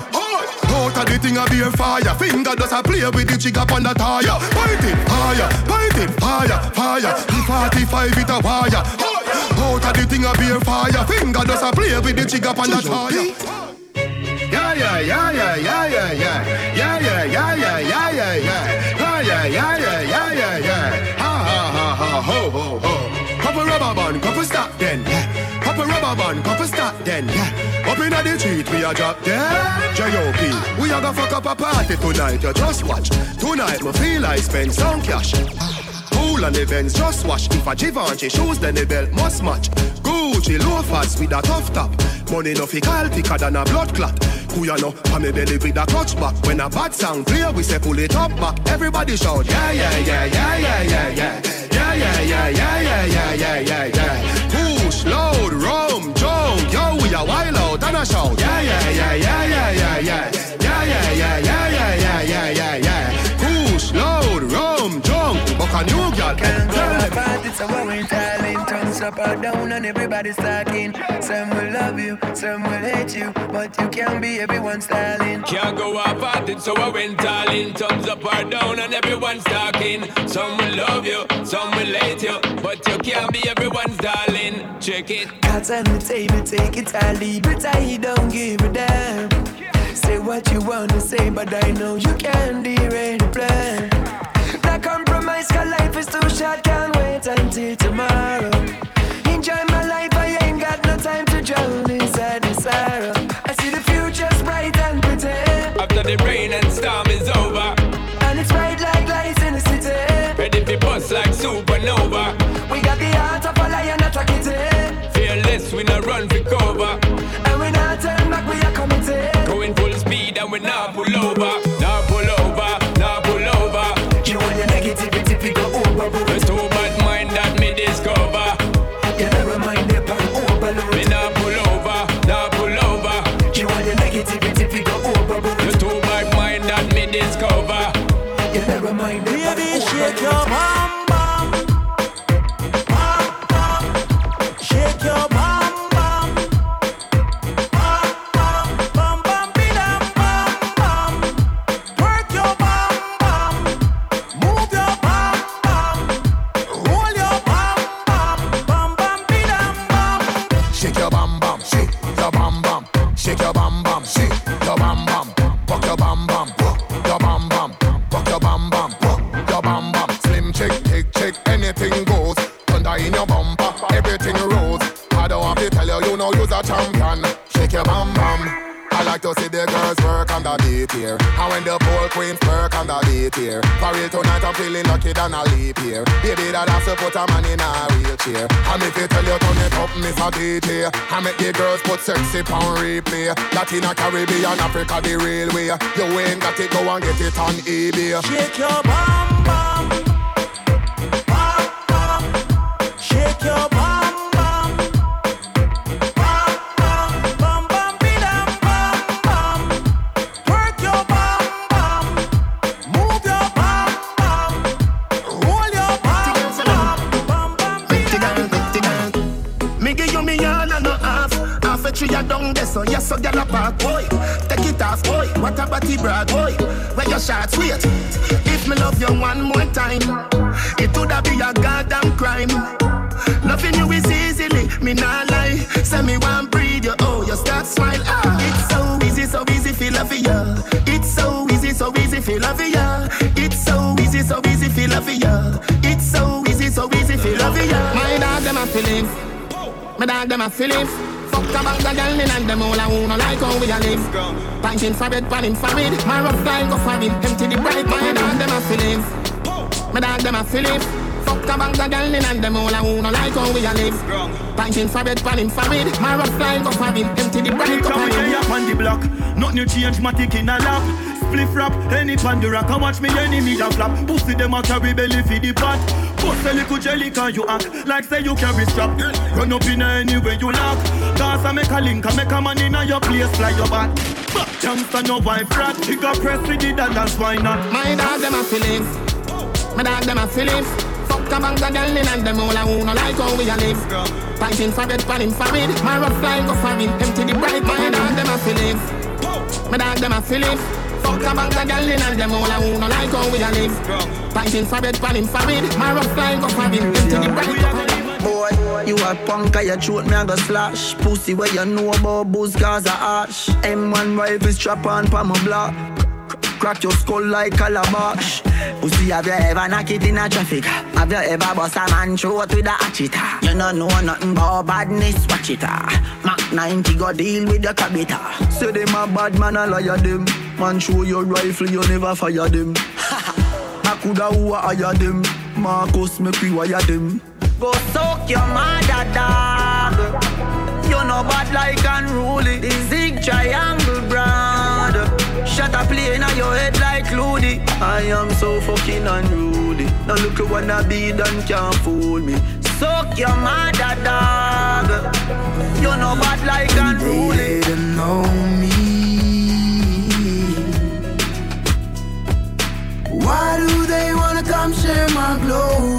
Out of the thing a be a fire. Finger does a play with the trigger on the tire. Bite it, fire, bite it, fire, fire. The 45 it a wire. Out of the thing a be a fire. Finger does a play with the trigger on the tire. Yeah, yeah, yeah, yeah, yeah, yeah, yeah. Yeah, yeah, yeah, yeah, yeah, yeah, yeah. Yeah, yeah, yeah, yeah, yeah, yeah, yeah. Ha, ha, ha, ha, ho, ho, ho. Couple rubber band, couple stop then. Yeah. Couple rubber band, couple stop then. Yeah. Up inna the street, we a drop dead. J.O.P. We a go fuck up a party tonight. You just watch. Tonight, me feel I spend some cash. Cool the Benz, just wash. If a Givenchy shoes, then the belt must match. Gucci loafers with a tough top. Money no fi call thicker than a blood clot. Who ya know? On me belly with a clutch back. When a bad sound clear, we say pull it up back. Everybody shout, yeah, yeah, yeah, yeah, yeah, yeah, yeah. Yeah, yeah, yeah, yeah, yeah, yeah, yeah, yeah, yeah. Push, load, rum, jump, yo, we a wild out and a shout. Yeah, yeah, yeah, yeah, yeah, yeah, It's our way talent. Tongues up or down and everybody's talking. Some will love you, some will hate you, but you can't be everyone's darling. Can't go off at it, so I went all in. Thumbs up or down, and everyone's talking. Some will love you, some will hate you, but you can't be everyone's darling. Check it. Cards on the table, take it or leave it. I don't give a damn. Say what you wanna say, but I know you can't derail the plan. Compromise, cause life is too short, can't wait until tomorrow. Baby, shake your overload. I make the girls put sexy pound replay. Latina, Caribbean, Africa, the real way. You ain't got it, go and get it on eBay. Shake your bam bam, park, boy. Take it off, boy. What a body brag, boy. Where your shots, wait. If me love you one more time, it woulda be a goddamn crime. Loving you is easily, me not lie. Say me want breathe you, oh, you start smile. Ah, it's so easy, so easy, feel love ya. It's so easy, so easy, feel love ya. It's so easy, so easy, feel love ya. It's so easy, so easy, feel love ya. My dog them a feelings. My dog them a feelings. Fuck about the girl in and them all I wanna like how we a live. Punching for bed, panning for it. My rough line go for it. Empty the bright. My dog them a feelings. My dog them a feelings. Fuck about the girl in and them all I wanna like how we a live. Punching for bed, panning for it. My rough line go for it. Empty the bright. Go for it. up on the block. Nothing you change, matic in a lap. Spliff rap, any pan the rock. I watch me enemy a flap. Pussy them a carry belly for the pot. Bust a little jelly can you act like say you carry strap. Run up in anywhere you lock. Cause I make a link, I make a man in your place, fly your back. Back Jamster no wife rat. He got press with it and that's why not. My dog them a feelings. My dog them a feelings. Fuck about the girl in and them all I wanna like how we a live. Fighting for bed, panning for it. My rough line go for it. Empty the bright. My dog them a feelings. My dog them a feelings. Fuck about the girl in and them all I wanna like how we a live. Fighting for bed, panning for it. My rough line go for it. Empty the bright. You a punk, I your throat, me a go slash. Pussy where you know about booze, cause a ash. M1 rifle strap on pa my block. Crack your skull like calabash. Pussy, have you ever knock it in a traffic? Have you ever bust a man throat with a hatchet? You don't know nothing about badness, watch it. ah. Mac 90 go deal with your cabita. Say them a bad man, I liar them. Man, show your rifle, you never fire them. I coulda who a hire them. Marcus, make we wire them. Go soak your mother dog. You know bad like unruly. The zig triangle brand. Shut up plane on your head like Looney. I am so fucking unruly. Now look who wanna be done can't fool me. Soak your mother dog. You know bad like unruly. They know me. Why do they wanna come share my glory?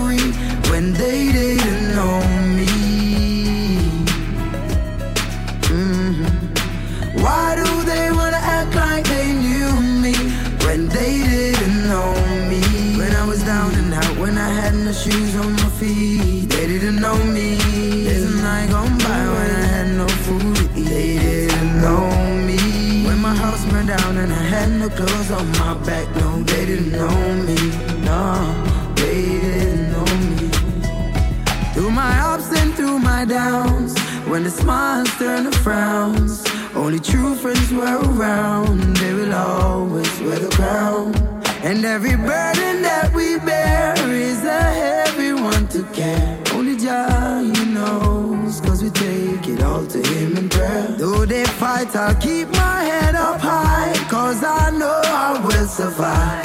the shoes on my feet. They didn't know me. There's a night gone by when I had no food to eat. They didn't know me. When my house burned down and I had no clothes on my back. No, they didn't know me. No, they didn't know me. Through my ups and through my downs. When the smiles turn to frowns. Only true friends were around. They will always wear the crown. And every burden that we bear is a heavy one to carry. Only Jah, you knows, cause we take it all to Him in prayer. Though they fight, I'll keep my head up high, cause I know I will survive.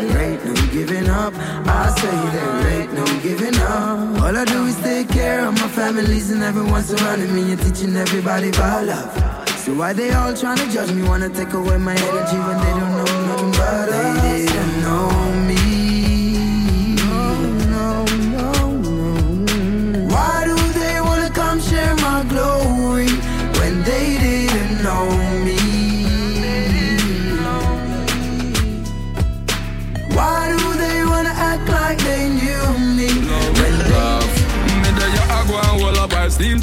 There ain't no giving up, I say there ain't no giving up. All I do is take care of my families and everyone surrounding me and teaching everybody about love. So why they all trying to judge me, wanna take away my energy when they don't know nothing but? They didn't know me.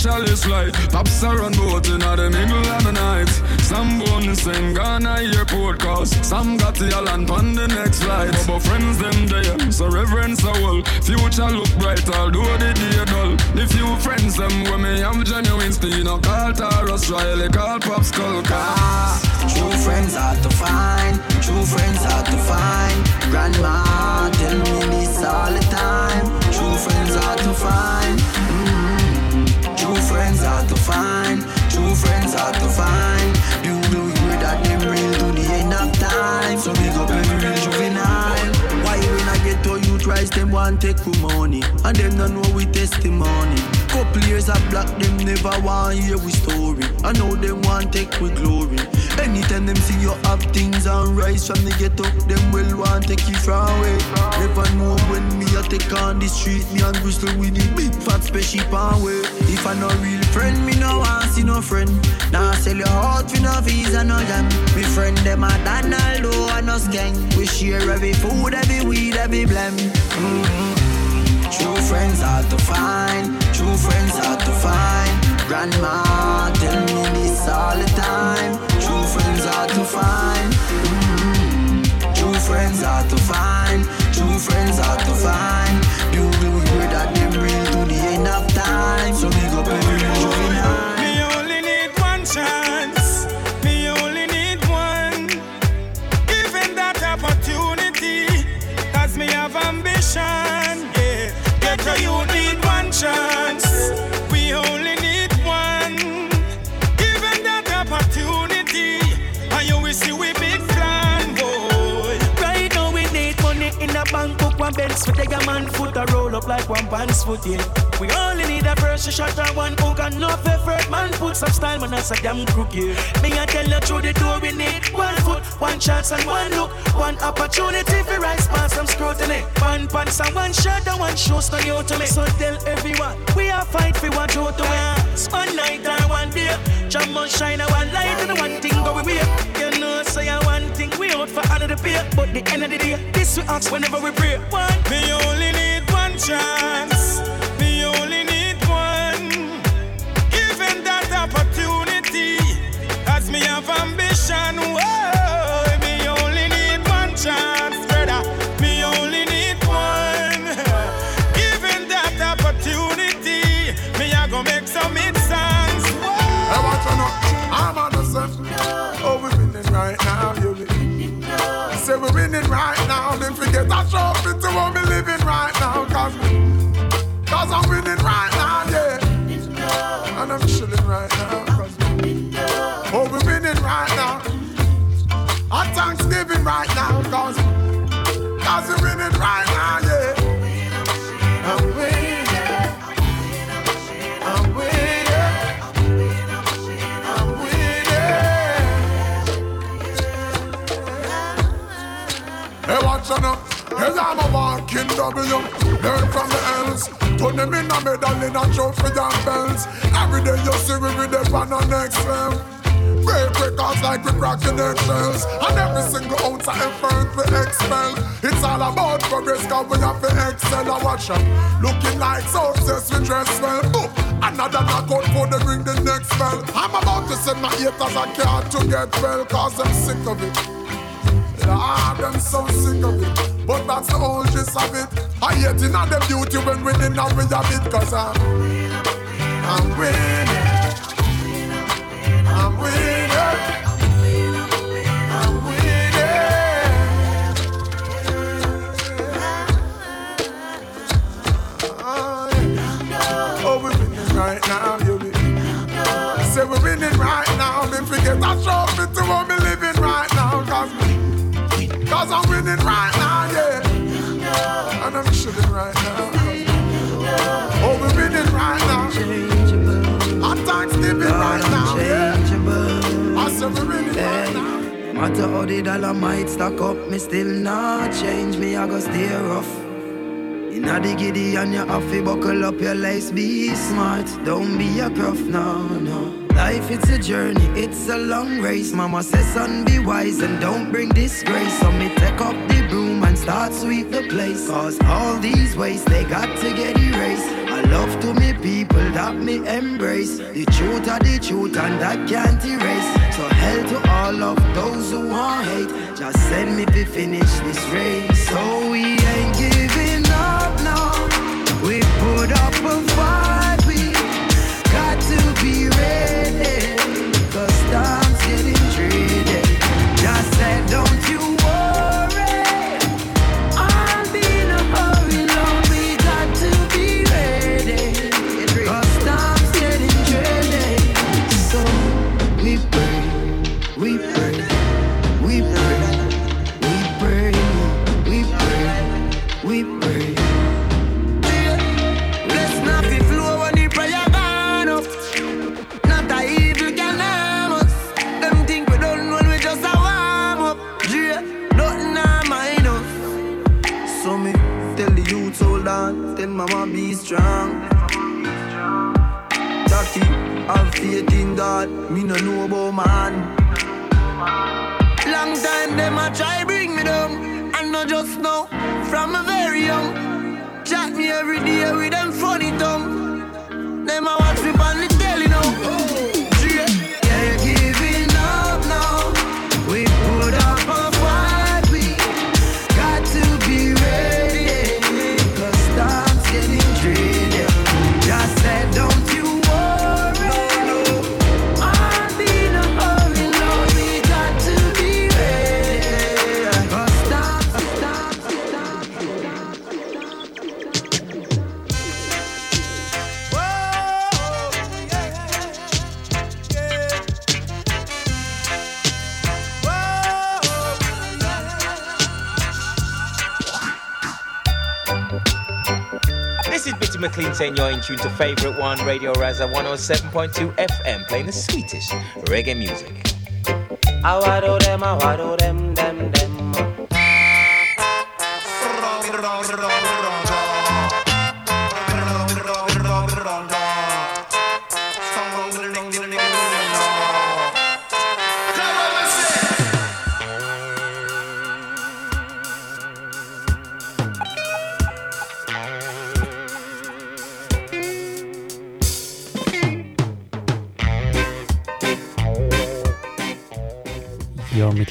Chalice light Pops are run boat in the middle of the night Some born bone sing Ghana airport cause Some got the island on the next flight But friends them there, so reverence a whole Future look bright although the day dull The few friends them when me have genuine still no call Tarrus Riley, call Pop Skull Cause True friends hard to find, true friends hard to find. Grandma tell me this all the time. True friends hard to find. Mm. True friends hard to find, true friends hard to find. You do hear that them real to the end of time. So big up every real juvenile. Why when I get to youth rise, them want take we money, and them don't know we testimony. Couple years of black, them never want hear we story. I know them want take we glory. Anytime them see you have things and rise from the ghetto, them will want take you from away. Never know when me a take on the street, me and Bristol with the big fat spaceship and way. If I no real friend, me no want see no friend. Now sell your heart for no visa, no jam. Me friend them a Donaldo and no gang. We share every food, every weed, every blem. Mm-hmm. True friends hard to find, true friends hard to find. Grandma tell me this all the time. True friends hard to find. Mm-hmm. True friends hard to find, true friends hard to find. You will hear that them real to the end of time. To me. So tell everyone we are fight for what you to win. One night or one day, jam on shine and one light and one thing go we You know say I one thing we out for the pay, but the end of the day this we ask whenever we pray. One, Me only need one chance. Put them in a medal in a trophy and bells. Every day you see we with them on the next level. Break records like we cracking eggshells And every single ounce of effort we expel It's all about progress cause we have to excel I watch them Looking like success we dress well Boom. Another knockout for the ring the next bell I'm about to send my haters a car to get well, cause I'm sick of it. Ah, them so sick of it. But that's the gist of it. I hate in them beauty when winning and we have it, cause I'm, I'm winning. I'm winning. I'm winning. Oh, we're winning right now, you be. Say we're winning right now. Me forget a trophy to Matter how the dollar might stack up, me still not change. Me I go stay rough. Inna the giddy and you have to buckle up your lace. Be smart, don't be a gruff, no, no. Life it's a journey, it's a long race. Mama says, son, be wise and don't bring disgrace. So me take up the broom and start sweep the place. Cause all these ways they got to get erased. I love to me people that me embrace. The truth are the truth and that can't erase. So hell to all of those who want hate. Just send me to finish this race. So we tune to favorite one, Radio Rasa 107.2 FM, playing the sweetest reggae music. I them, I them,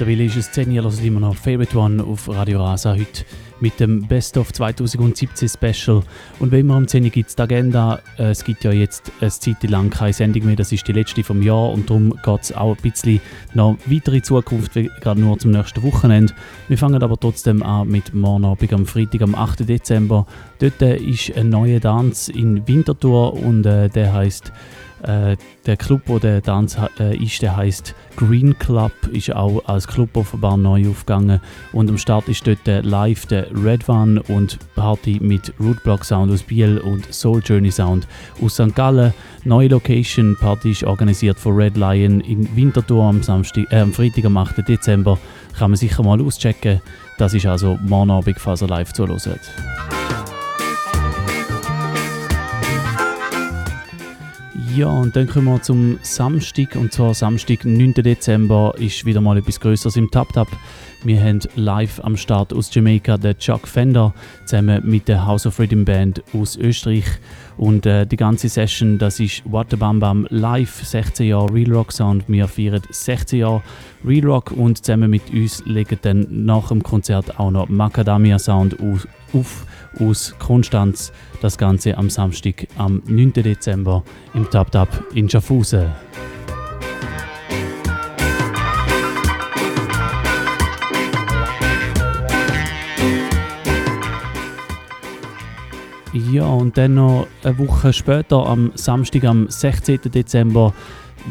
mittlerweile ist es 10 Jahre, also immer noch Favorite One auf Radio Rasa heute mit dem Best of 2017 Special. Und wie immer um 10 Uhr gibt es die Agenda. Äh, Es gibt ja jetzt eine Zeit lang keine Sendung mehr, das ist die letzte vom Jahr und darum geht es auch ein bisschen noch weiter in Zukunft, gerade nur zum nächsten Wochenende. Wir fangen aber trotzdem an mit morgen Abend am Freitag, am 8. Dezember. Dort äh, ist ein neuer Tanz in Winterthur und äh, der heißt äh, der Club, wo der Tanz äh, ist, der heißt Green Club, ist auch als Club offenbar neu aufgegangen. Und am Start ist dort äh, live der Red One und Party mit Rootblock Sound aus Biel und Soul Journey Sound aus St. Gallen. Neue Location, Party ist organisiert von Red Lion in Winterthur am, Samstag, äh, am Freitag, am 8. Dezember. Kann man sicher mal auschecken. Das ist also morgen Abend, falls ihr live zuhört. Ja, und dann kommen wir zum Samstag. Und zwar Samstag, 9. Dezember, ist wieder mal etwas Größeres im Tap Tap. Wir haben live am Start aus Jamaika den Chuck Fender zusammen mit der House of Rhythm Band aus Österreich. Und äh, die ganze Session, das ist What Bam Bam live, 16 Jahre Real Rock Sound. Wir feiern 16 Jahre Real Rock und zusammen mit uns legen dann nach dem Konzert auch noch Macadamia Sound auf aus Konstanz. Das Ganze am Samstag, am 9. Dezember im Tap Tap in Schaffhausen. Ja, und dann noch eine Woche später, am Samstag, am 16. Dezember,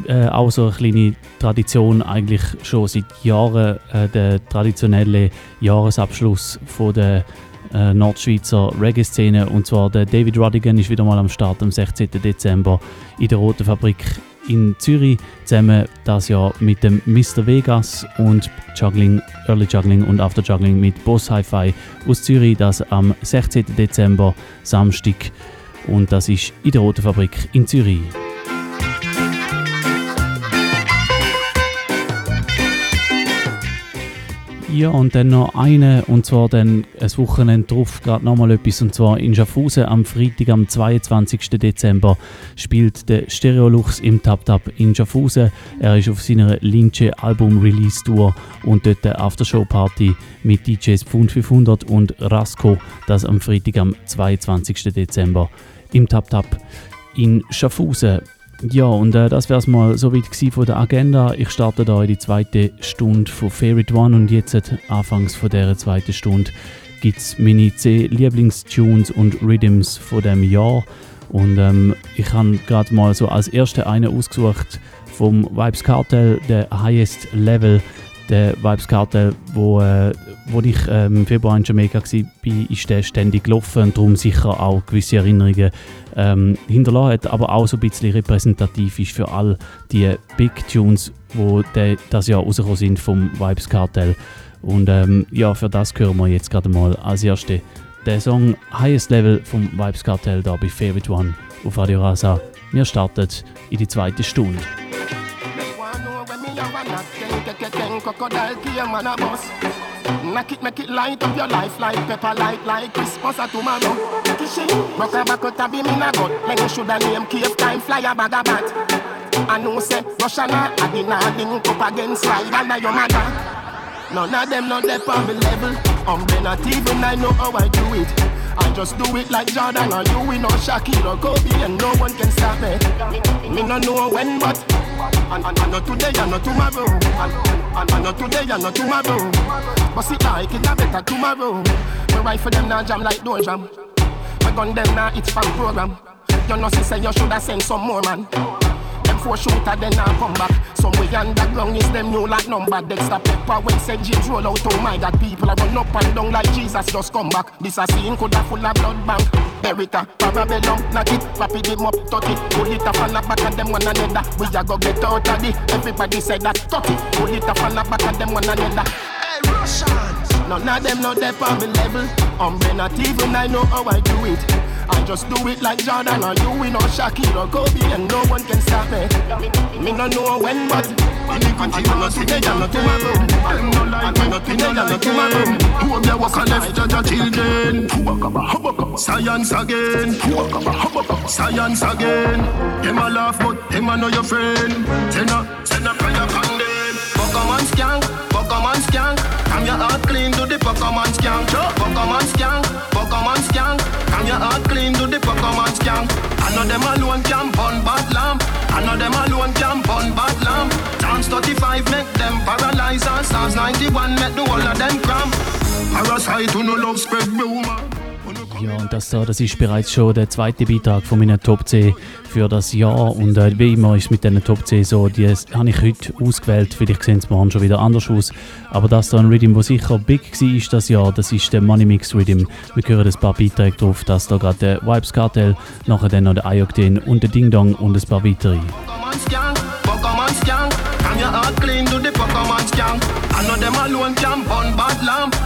äh, auch so eine kleine Tradition, eigentlich schon seit Jahren, äh, der traditionelle Jahresabschluss von der äh, Nordschweizer Reggae-Szene. Und zwar der David Rodigan ist wieder mal am Start am 16. Dezember in der Roten Fabrik in Zürich, zusammen das Jahr mit dem Mr. Vegas und Juggling, Early Juggling und After Juggling mit Boss Hi-Fi aus Zürich, das am 16. Dezember, Samstag. Und das ist in der Roten Fabrik in Zürich. Ja, und dann noch eine, und zwar dann ein Wochenende drauf, gerade nochmal etwas, und zwar in Schaffhausen am Freitag, am 22. Dezember, spielt der Stereolux im Tap Tap in Schaffhausen. Er ist auf seiner Linche Album Release Tour und dort eine Aftershow-Party mit DJs Pfund 500 und Rasco, das am Freitag, am 22. Dezember im Tap Tap in Schaffhausen. Ja, und äh, das wäre es mal soweit von der Agenda. Ich starte da in die zweite Stunde von Favorite One und jetzt, anfangs von dieser zweiten Stunde, gibt es meine 10 Lieblingstunes und Rhythms von dem Jahr. Und ähm, ich habe gerade mal so als erste eine ausgesucht vom Vibes Cartel, der Highest Level der Vibes Cartel, wo, äh, wo ich äh, im Februar in Jamaika war, ist der ständig gelaufen und darum sicher auch gewisse Erinnerungen ähm, hinterlassen hat, aber auch so ein bisschen repräsentativ ist für all die Big Tunes, die das Jahr rausgekommen sind vom Vibes Cartel. Und ähm, ja, für das hören wir jetzt gerade mal als erste den Song Highest Level vom Vibes Cartel da bei Favorite One auf Radio Rasa. Wir starten in die zweite Stunde. Crocodile game and a bus. Knock it, make it light up your life like pepper light like Christmas or tomorrow. Kishy, rock a back out a beam in a gut. Then you shoulda name cave time a bag of bat. I know say Russia na a dinner link up against slide under your mother. None of them not there on the level. I'm not even I know how I do it. I just do it like Jordan or you, we know Shaquille or Kobe, and no one can stop me. Me no know when, but and, and, and not today and not tomorrow. And, and, and not today and not tomorrow. But see like it a better tomorrow. Rifle for them now jam like door jam. Me gun them now it's fan program. You know see say you shoulda send some more man four shooter, then I come back. Somewhere underground is them new like number. Dexter Pepper when St. James roll out. Oh my God, people are run up and down like Jesus just come back. This a scene could have full of blood bank. Berita, Parabellum, knock it, rapid him up, touch it. Pull it up and back at them one another. We a go get out of it. Everybody said that, touch it. Pull it up and back at them one another. Hey, Russians! None of them know they on me level. Um, I'm not even I know how I do it. I just do it like Jordan or you, we know Shaquille or Kobe, and no one can stop me. Me no know when, but in the country, I'm not not tomorrow. I'm not like I'm not today, I'm not tomorrow. Who of them was a left judge of? Science again. Science again. Them a laugh, but them a know your friend. Send a, send a prayer on them. Pokemon skank, Pokemon skank. Your heart clean, do the Pokemon skank. Pokemon skank, Pokemon skank. Come your heart clean, do the Pokemon skank. I know them alone can burn bad lamp. I know them alone can burn bad lamp. Dance 35 make them paralyze and stars 91 make the whole of them cramp. Parasite who no love spread rumor. Ja, und das da, das ist bereits schon der zweite Beitrag von meiner Top 10 für das Jahr. Und äh, wie immer ist mit diesen Top 10 so, die habe ich heute ausgewählt. Vielleicht sehen es morgen schon wieder anders aus. Aber das da ein Rhythm, der sicher big war das Jahr, das ist der Money Mix Rhythm. Wir hören ein paar Beiträge drauf, dass da gerade der Vibes Cartel, nachher dann noch der Ayokden und der Ding Dong und ein paar weitere. I know them alone can burn bad lamp.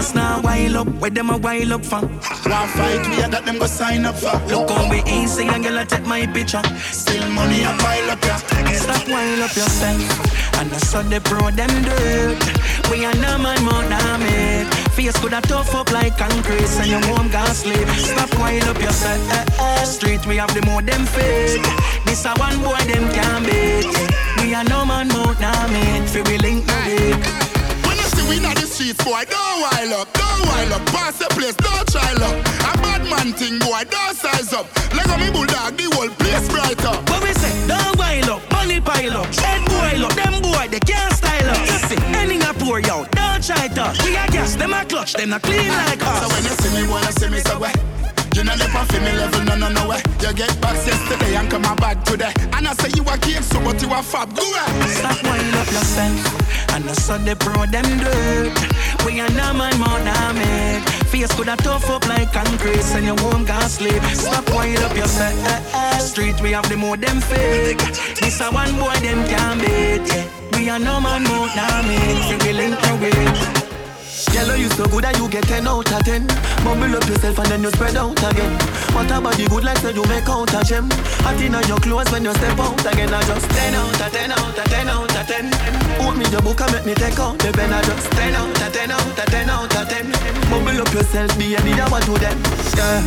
Fast now, wild up. Where them a wild up for? One fight me, I got them go sign up for. Look how we easy and girl I take my picture. Still money a pile up, yeah. Stop wild up yourself. And I saw the pro them dirt. We are no man more than me. Face could have tough up like concrete, and your home gas sleep. Stop wild up yourself. Eh, eh. Street we have the more them fake. This a one boy them can beat. We are no man more than me. Fi we link the week. We in the streets, boy, don't wild up, don't wild up. Pass the place, don't try luck. A bad man thing, boy, don't size up. Lego me bulldog, the whole place brighter. What we say? Don't wild up, money pile up. Head boil up, them boy, they can't style up. You see, anything I pour out, don't try to. We are gas, them a clutch, them a clean ah. like us. So when you see me, boy, you see me so. You know never feel me level, no, no, no way. You get back yesterday and come back today. And I say you a king, so but you a fab. Go away. Stop wild up yourself. And I saw the pro them dirt. We are no man more. Face could have tough up like concrete, and your home gas sleep. Stop wild up yourself. Street we have the more them fake. This a one boy them can't beat. We are no man more. Fi we link the way. Yellow, you so good that you get 10 out of 10. Bubble up yourself and then you spread out again. What about the good like so you make out a gem? Hot in your clothes when you step out again. I just 10 out of 10 out of 10 out of 10. Put me the book and make me take out the pen. I just 10 out of 10 out of 10 out of 10. Bubble up yourself, be a need what to them. Yeah.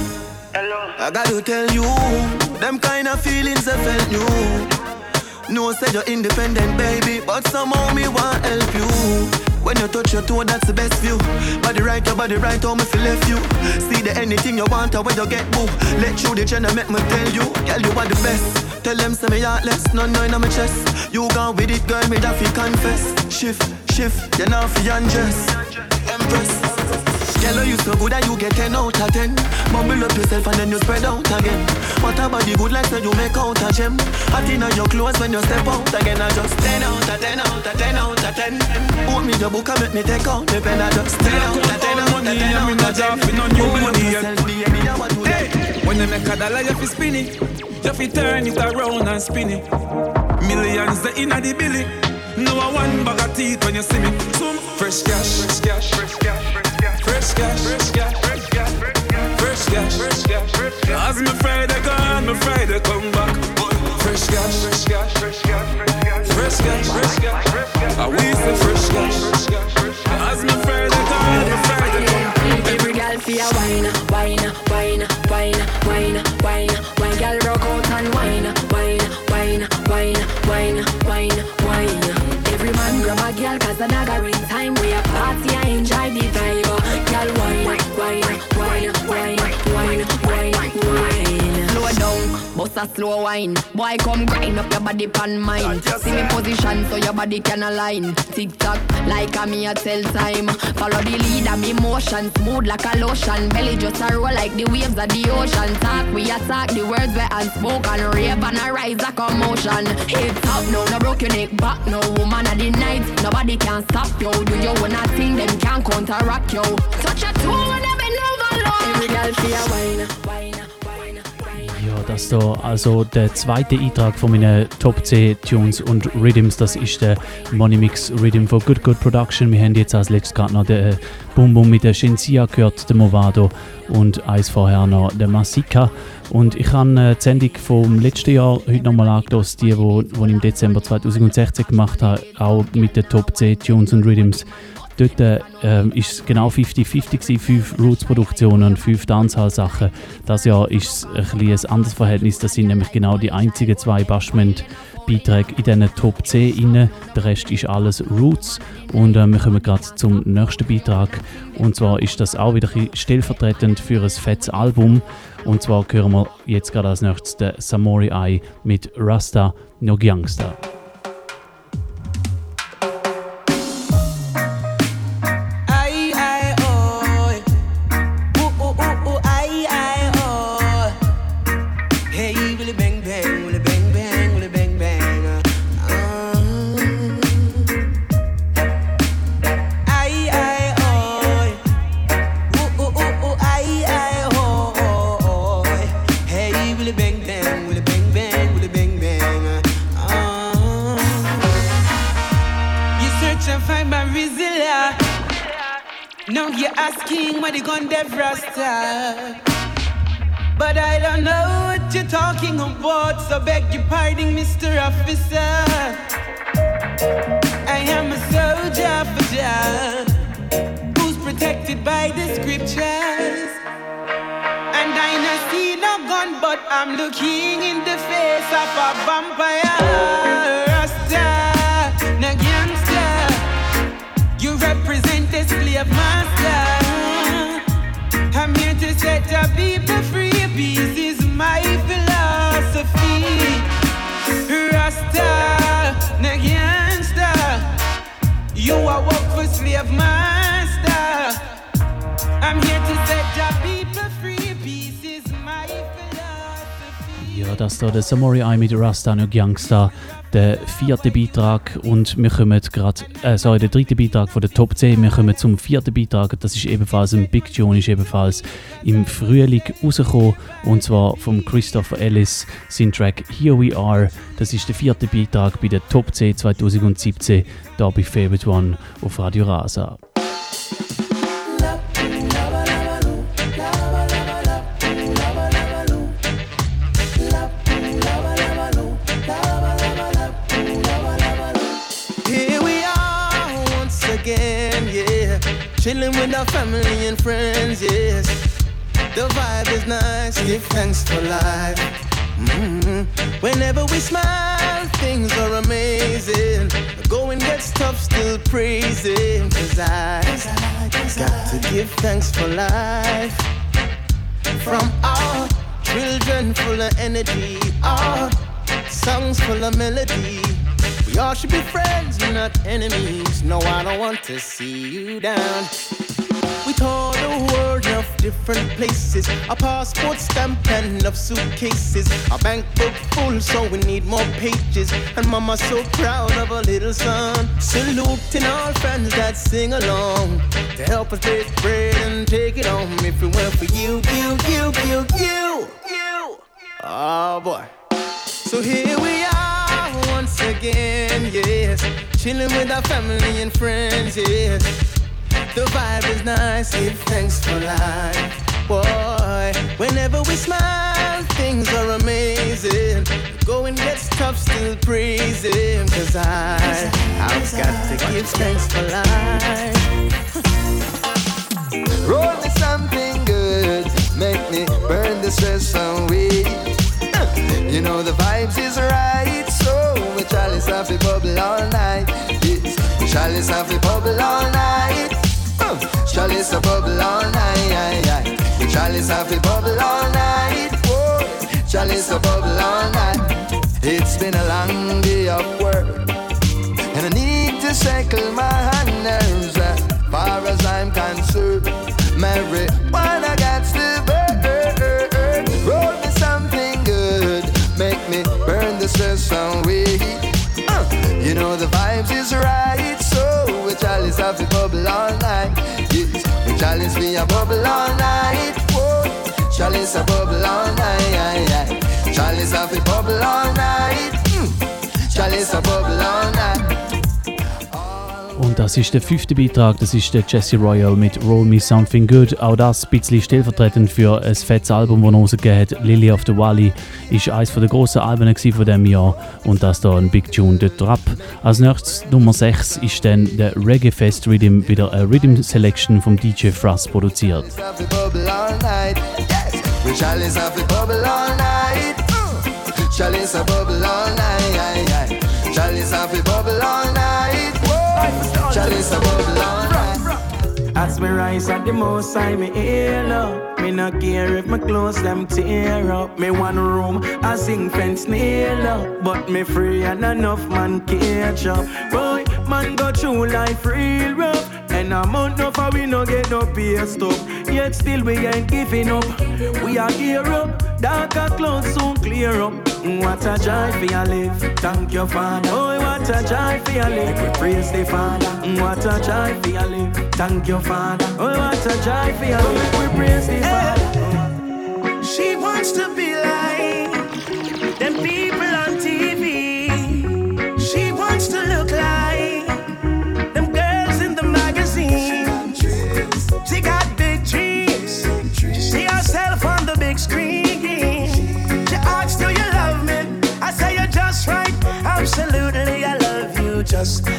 Hello. I got to tell you, them kind of feelings I felt new. No, say you're independent, baby, but somehow me want help you. When you touch your toe, that's the best view. Body right, your body right, how me feel left you. See the anything you want, or when you get boo. Let you the channel make me tell you, girl, you are the best. Tell them say me heartless, no no in my chest. You gone with it, girl, me that fi confess. Shift, shift, you know fi undress. Empress. Girl, you so good that you get 10 out of 10. Bubble up yourself and then you spread out again. What about the good life that you make out a gem? Hot in your clothes when you step out again. I just 10 out of 10 out of 10 out of 10. Put me the book and make me take out the pen. I just 10 out of 10 out of 10 out of 10. no new money yet. Yourself, be any hour to Hey, when you make a dollar, you fi spin it. You fi turn it around and spin it. Millions the inna the billy. No one bag of teeth when you see me. Some fresh cash, fresh cash, fresh cash, fresh cash, fresh cash, fresh cash, fresh cash, fresh cash, fresh cash. As me Friday gone, me Friday come back. Fresh cash, fresh cash, fresh cash, fresh cash, fresh cash, fresh cash. Slow wine. Boy, come grind up your body pan mine. See me position so your body can align. Tick tock, like a me a tell time. Follow the lead of me motion, smooth like a lotion. Belly just a roll like the waves of the ocean. Talk, we attack the words we unspoken. Rave and a rise a commotion. Hip top, no, no broke your neck back, no woman of the night. Nobody can stop you. Do you wanna thing, them can't counteract you. Touch a toe and I bend over low. Every girl feel wine, wine. Das da, also der zweite Eintrag von meinen Top 10 Tunes und Rhythms, das ist der Money Mix Rhythm von Good Good Production. Wir haben jetzt als letztes gerade noch den äh, Bum Bum mit der Shinsia gehört, der Movado und eins vorher noch der Masika. Und ich habe äh, die Sendung vom letzten Jahr heute nochmal angelost, die, wo ich im Dezember 2016 gemacht habe, auch mit den Top 10 Tunes und Rhythms. Dort äh, ist es genau 50-50 gewesen, fünf Roots-Produktionen und fünf Dancehall-Sachen. Das Jahr ist es ein, ein anderes Verhältnis. Das sind nämlich genau die einzigen zwei Bashment-Beiträge in diesen Top 10 rein. Der Rest ist alles Roots. Und äh, wir kommen gerade zum nächsten Beitrag. Und zwar ist das auch wieder stellvertretend für ein fettes Album. Und zwar hören wir jetzt gerade als nächstes den Samori Eye mit Rasta No Gangster. Dev rasta. But I don't know what you're talking about, so beg your pardon, Mr. Officer. I am a soldier for Jah, who's protected by the scriptures. And I no see no gun, but I'm looking in the face of a vampire. Ja, das da der Samurai Eye mit Rasta no Youngster, der vierte Beitrag und wir kommen gerade, äh, sorry, der dritte Beitrag von der Top 10. Wir kommen zum vierten Beitrag, das ist ebenfalls ein Big Tune, ist ebenfalls im Frühling rausgekommen und zwar vom Christopher Ellis, sein Track Here We Are. Das ist der vierte Beitrag bei der Top 10 2017, da bei Favorite One auf Radio Rasa. Family and friends, yes. The vibe is nice, give thanks for life. Mhm. Whenever we smile, things are amazing. Going gets tough, still praising. Cause I got to give thanks for life. From our children full of energy, our songs full of melody. We all should be friends, not enemies. No, I don't want to see you down. We tour the world of different places. A passport stamp and enough suitcases. Our bank book full, so we need more pages. And mama's so proud of her little son. Saluting all friends that sing along. To help us break bread and take it home. If it weren't for you, you, you, you, you, you. Oh boy. So here we are once again, yes. Chilling with our family and friends, yes. The vibe is nice, give thanks for life. Boy, whenever we smile, things are amazing. The going gets tough, still praising. Cause I, I've got to give thanks for life. Roll me something good, make me burn the stress away. You know the vibes is right, so we chalice have a bubble all night. Yes, chalice have a bubble all night. Uh, chalice a bubble all night. Aye. Chalice have a bubble all night. Whoa, chalice a bubble all night. It's been a long day of work, and I need to settle my nerves. As far as I'm concerned, marijuana got to burn. Roll me something good, make me burn the stress away. Uh, you know the vibes is right, chalice be a bubble all night. Whoa, chalice a bubble all night. Chalice a bubble all night. Mm. Chalice a bubble all night. Und das ist der fünfte Beitrag, das ist der Jesse Royal mit Roll Me Something Good. Auch das ein bisschen stellvertretend für ein fettes Album, das er rausgegeben hat. Lily of the Valley ist eines der grossen Alben von diesem Jahr und das da ein Big Tune, der Trap. Als nächstes Nummer 6 ist dann der Reggae Fest Rhythm, wieder eine Rhythm Selection vom DJ Frost produziert. Yes, As me rise at the most I me hail up. Me not care if my clothes them tear up. Me one room, I sing fence nail up. But me free and enough man catch up. Boy, man go through life real rough. And a month no for we no get no pay stop. Yet still we ain't giving up. We are gear up. Darker clouds soon clear up. What a joy for your live. Thank your father. Oh, what a joy for your live. We praise the father. What a joy for your live. Thank your father. Oh, what a joy for your live. We praise the father. She wants to be like them people just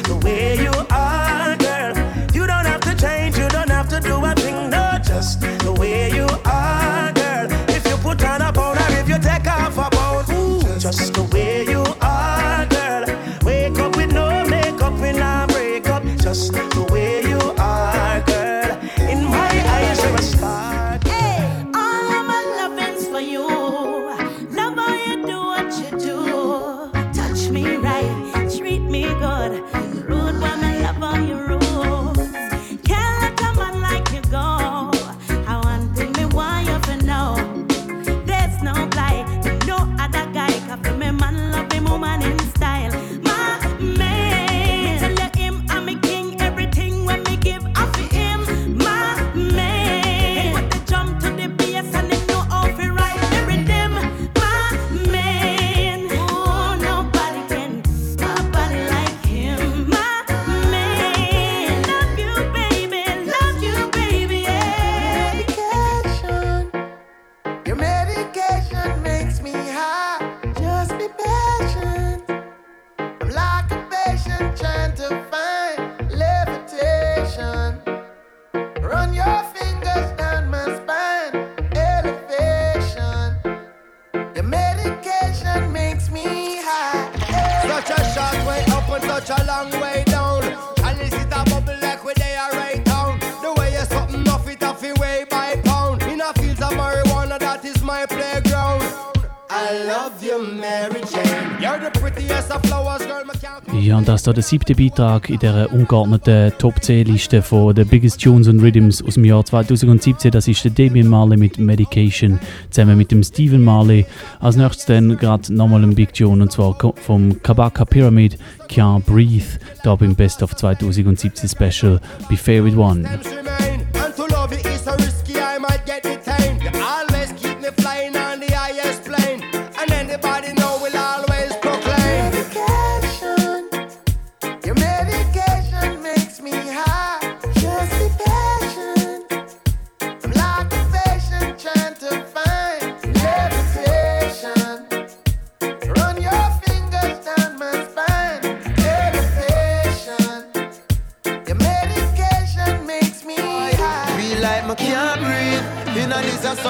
Ist der siebte Beitrag in dieser ungeordneten Top 10 Liste von den Biggest Tunes und Rhythms aus dem Jahr 2017. Das ist der Damien Marley mit Medication zusammen mit dem Stephen Marley. Als nächstes dann gerade nochmal ein Big Tune und zwar vom Kabaka Pyramid Can't Breathe. Da beim Best of 2017 Special bei Favorite One.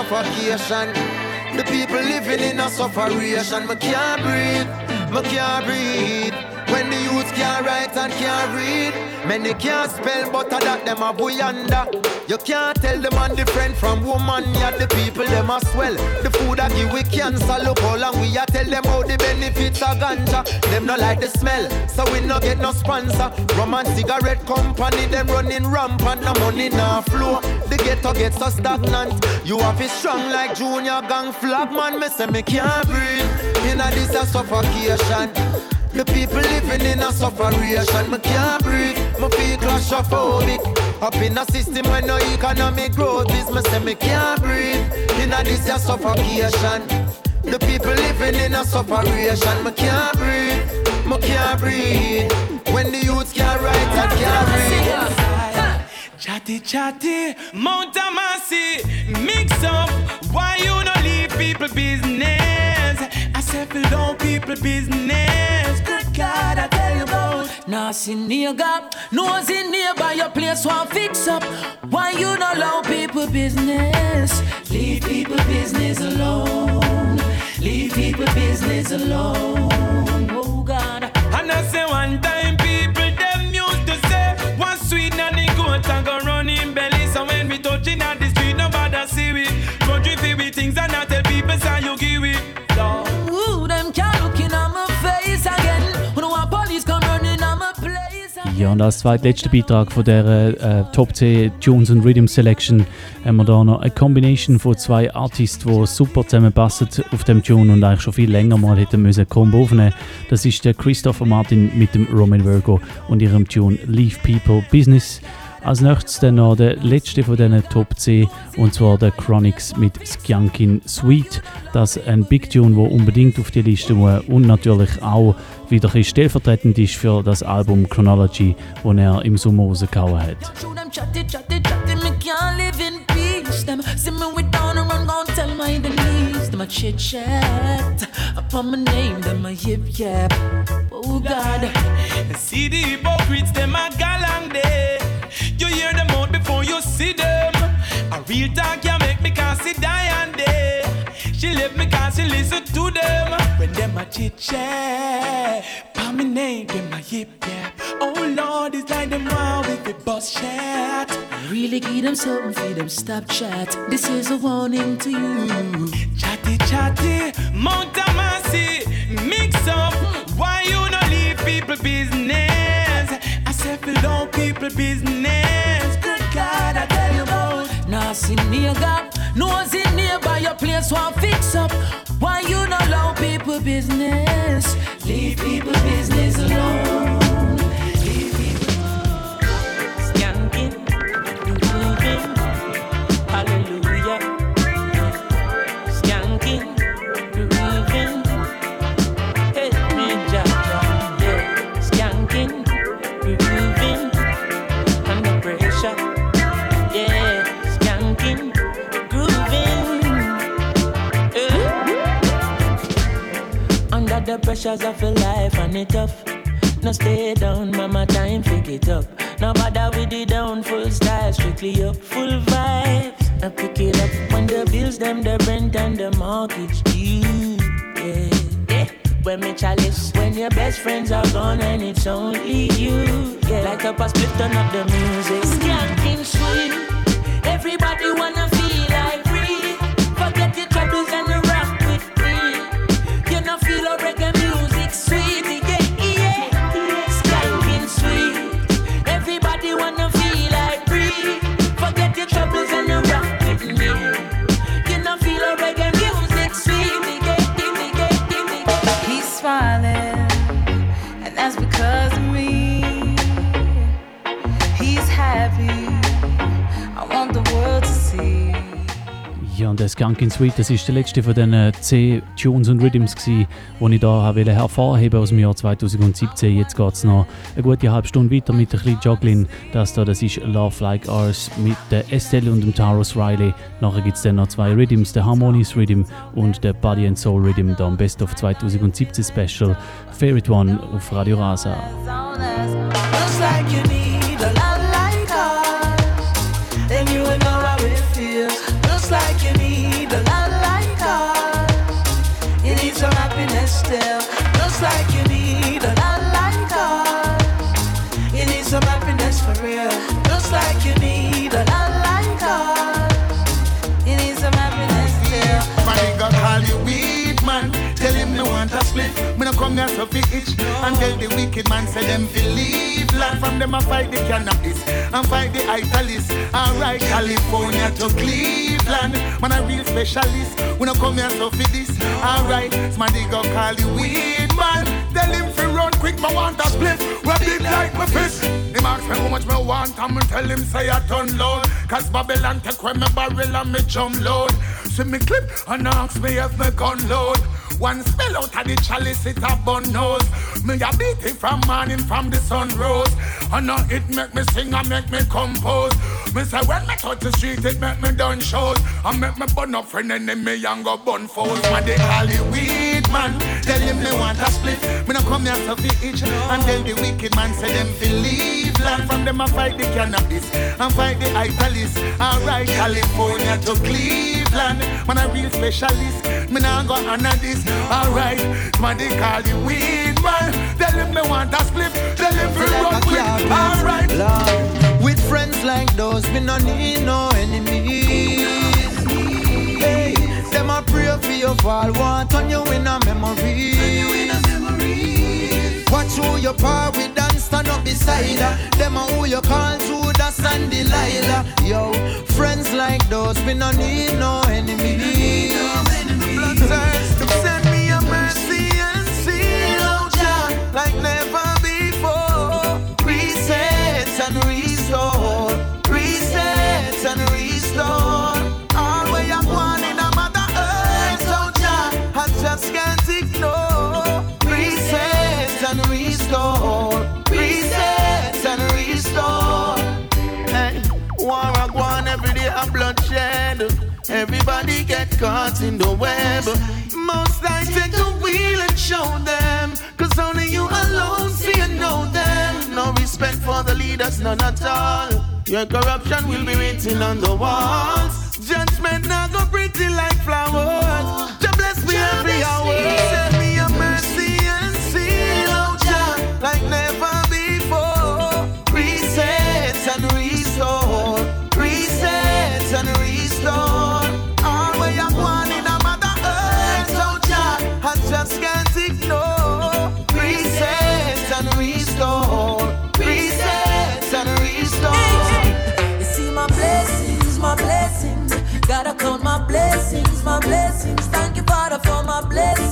Suffocation. The people living in a sufferation. Me can't breathe, me can't breathe. When the can't write and can't read, many can't spell, but I that them a boy under. You can't tell the man different from woman. Yeah, the people them a swell. The food I give we cancer. Look how long we a tell them how the benefits of ganja. Them no like the smell, so we no get no sponsor. Rum and cigarette company them running rampant. No money no flow. The ghetto gets so stagnant. You have it strong like junior gang flag man. Me say me can't breathe. In a this a suffocation. The people living in a sufferation. Me can't breathe. Me feel claustrophobic. Up in a system where no economic growth is. Me say me can't breathe. In a this a suffocation. The people living in a sufferation. Me can't breathe. Me can't breathe. When the youths can't write and can't read. Chatty chatty, Mount Amasi, mix up. Why you no leave people business? Below people business. Good God, I tell you about. See nigga, nose in nearby your place want fix up. Why you not allow people business? Leave people business alone. Leave people business alone. Oh God. And I say one time people them used to say one sweet the goat and go run in belly. So when we touching at the street, nobody see we. Country feel with things and I tell people say you give it. Ja, und als zweitletzter Beitrag von der äh, Top 10 Tunes and Rhythm Selection haben wir da noch eine Combination von zwei Artists, die super zusammenpassen auf dem Tune und eigentlich schon viel länger mal hätten müssen Combo aufnehmen. Das ist der Christopher Martin mit dem Roman Virgo und ihrem Tune Leave People Business. Als nächstes dann noch der letzte von diesen Top 10 und zwar der Chronics mit Skyankin Sweet. Das ist ein Big Tune, der unbedingt auf die Liste muss und natürlich auch wieder ein stellvertretend ist für das Album Chronology, das er im Sommer rausgehauen hat. Chit chat upon my name, them a yip yap. Oh God. See the hypocrites, them a galang day. You hear them out before you see them. A real talk can make me cause see die and day. She left me cause she listen to them. When them a chit chat, pa me name, them a yip yap. Oh Lord, it's like them wow with the bus chat. Really give them something for them stop chat. This is a warning to you. Chatty chatty, Mount Amasi, mix up. Why you no leave people business? I said below people business. Nah, see nigga, nose in nearby your place want fix up. Why you not allow people business? Leave people business alone. The pressures of your life and it tough. No stay down, mama, time pick it up. No bother with the down, full style, strictly up, full vibes. I pick it up when the bills, them, the rent and the mortgage due. Yeah, yeah. When me chalice, when your best friends are gone and it's only you. Yeah, like a split, turn up the music. Skanking sweet, everybody wanna der Skunkin Sweet. Das ist der letzte von den 10 Tunes und Rhythms, die ich da hervorheben aus dem Jahr 2017. Jetzt geht es noch eine gute halbe Stunde weiter mit der kleinen Joglin. Das da, das ist Love Like Ours mit der Estelle und dem Taurus Riley. Nachher gibt es dann noch zwei Rhythms, der Harmonious Rhythm und der Body and Soul Rhythm, da am Best of 2017 Special. Favorite One auf Radio Rasa. Here so fi. And the wicked man say them believe. Land from them a fight the cannabis and fight the italist. Alright, California to Cleveland. Man a real specialist. We no come here so fi this. Alright, my nigga call you weed man. Quick. Me want a split. We big like my fist. Him ask me how much me want and me tell him say I turn load. Cause Babylon take away me barrel and me jump load. See me clip and ask me if me gun load. One spell out of the chalice, it a bun nose. Me a beat it from morning from the sun rose. And now it make me sing and make me compose. Me say when me touch the street, it make me done shows. And make me burn up friend enemy and go bun foes. Call it weed man. Tell him me want a split. Me no come here to be itch. And tell the wicked man say them believe land. From them I fight the cannabis and fight the italist. Alright, California to Cleveland. Man a real specialist. Me nah go honor this. Alright, man they call you weed man. Tell him me want a split. Tell him fi run quick. Alright. With friends like those, we no need no enemies. Them a pray for your fall, want on you in a memory. Turn you in a memory. Watch who you par with and stand up beside her. Them a who you call Judas and Delilah. Yo, friends like those, we no need no enemies. Blood send me a mercy and out Jah like never Everybody get caught in the web. Most I take the wheel and show them. Cause only you alone see and know them. No respect for the leaders, none at all. Your corruption will be written on the walls. Judgment now go pretty like flowers. Just bless me every hour. Send me a mercy and seal out Jah like never for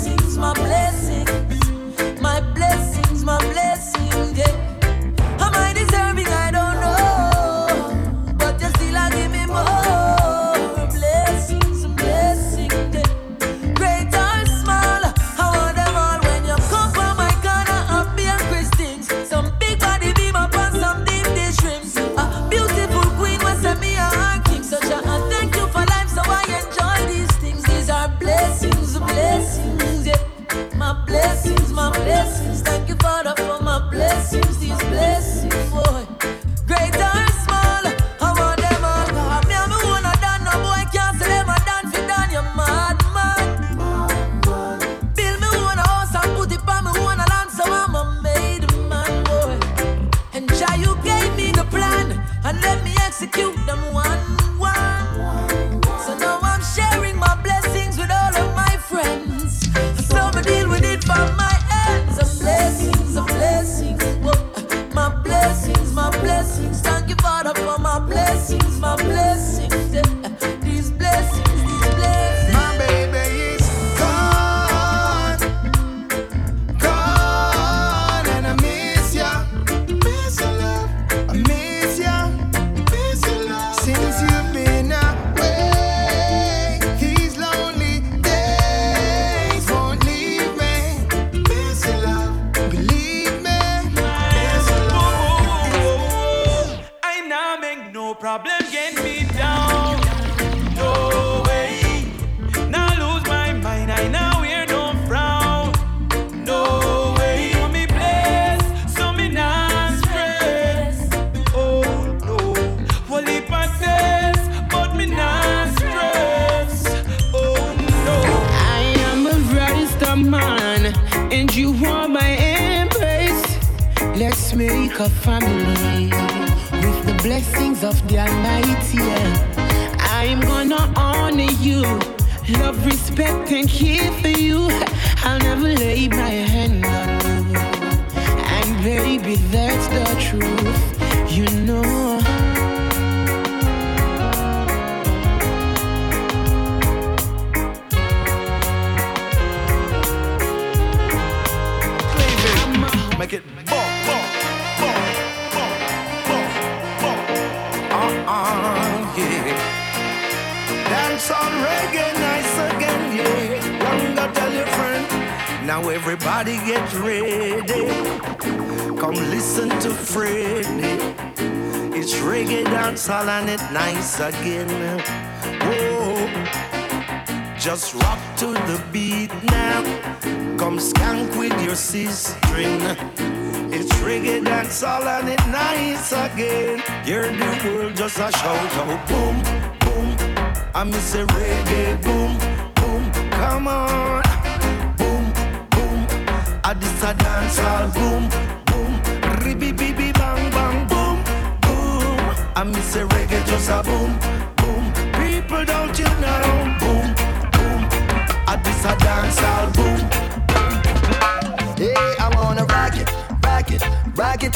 again.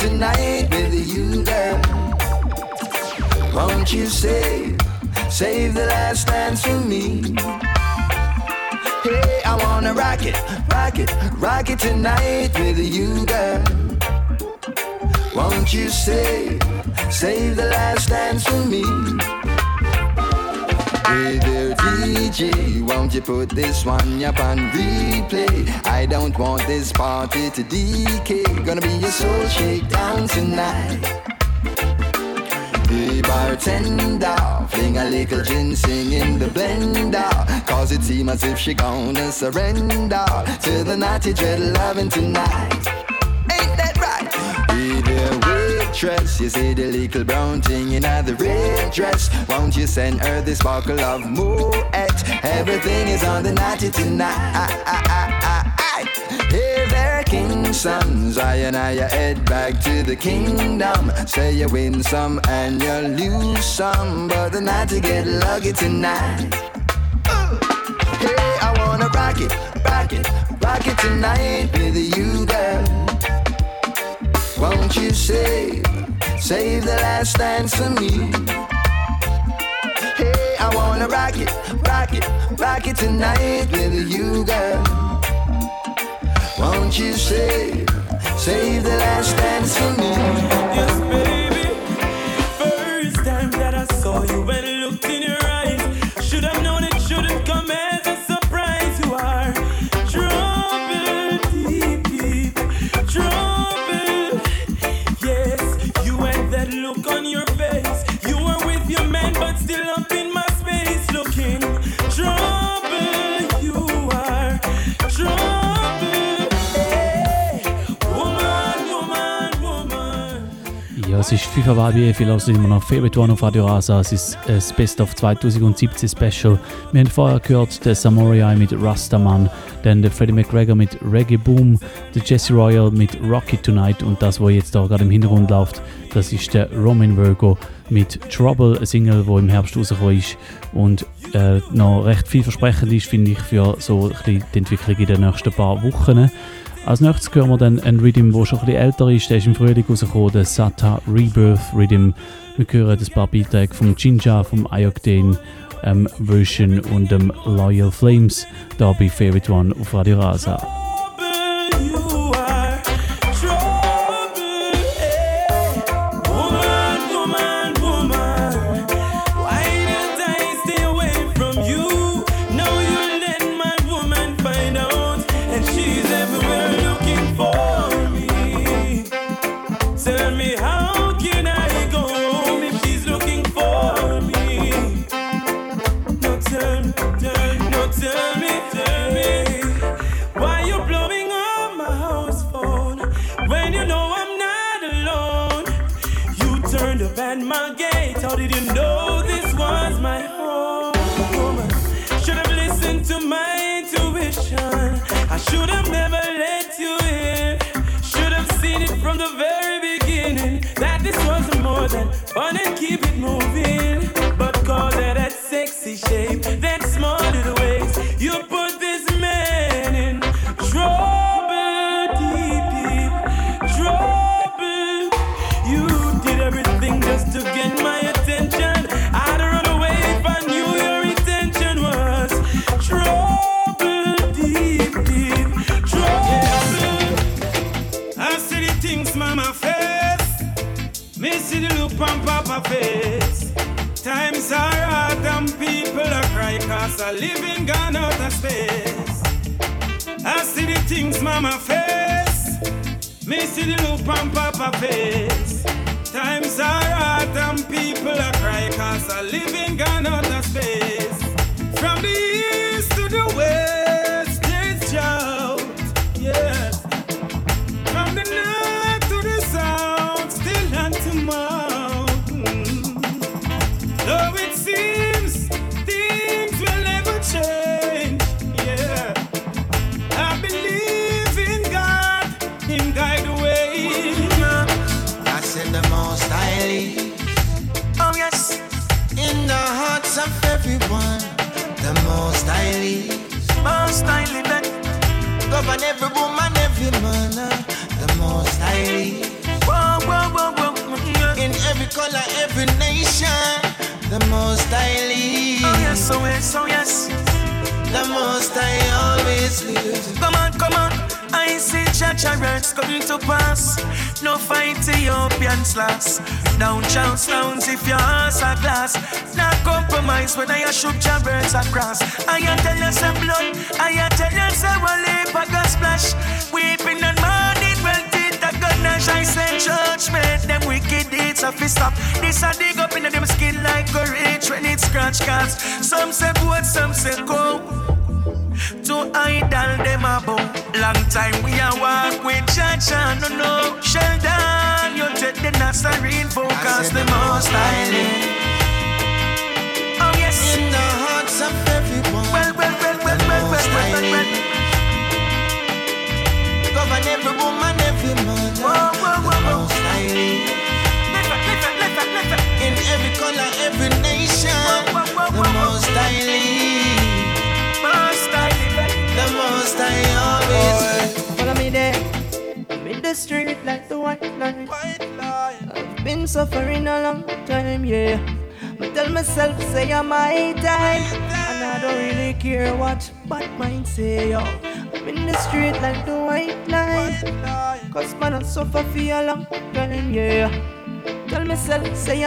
Tonight with you, girl. Won't you save, save the last dance for me? Hey, I wanna rock it, rock it, rock it tonight with the you, girl. Won't you save, save the last dance for me? Hey there, DJ, won't you put this one up on replay? I don't want this party to decay. Gonna be a soul shakedown tonight. Hey bartender, fling a little ginseng in the blender. Cause it seems as if she gonna surrender to the naughty dread loving tonight. Waitress, you see the little brown thing in the red dress. Won't you send her this sparkle of Moet? Everything is on the naughty tonight. Hey there, king sons, I and I head back to the kingdom. Say you win some and you lose some, but the night to get lucky tonight. Hey, I wanna rock it, rock it, rock it tonight with you, girl. Won't you save, save the last dance for me? Hey, I wanna rock it, rock it, rock it tonight with you, girl. Won't you save, save the last dance for me? Ja, es ist FIFA Wabi, viel aus immer noch Favorite One auf Radio Rasa. Es ist äh, das Best of 2017 Special. Wir haben vorher gehört den Samurai mit Rastaman, dann der Freddie McGregor mit Reggae Boom, der Jesse Royal mit Rocky Tonight und das, was jetzt da gerade im Hintergrund läuft, das ist der Roman Virgo mit Trouble, eine Single, die im Herbst rausgekommen ist und äh, noch recht vielversprechend ist, finde ich, für so die Entwicklung in den nächsten paar Wochen. Als nächstes hören wir dann einen Rhythm, der schon ein bisschen älter ist. Der ist im Frühling rausgekommen, der Sata Rebirth Rhythm. Wir hören ein paar Beiträge vom Jinja, vom Ayokden, ähm, Version und dem Loyal Flames. Da bei Favorite One auf Radio Rasa. then and keep it moving.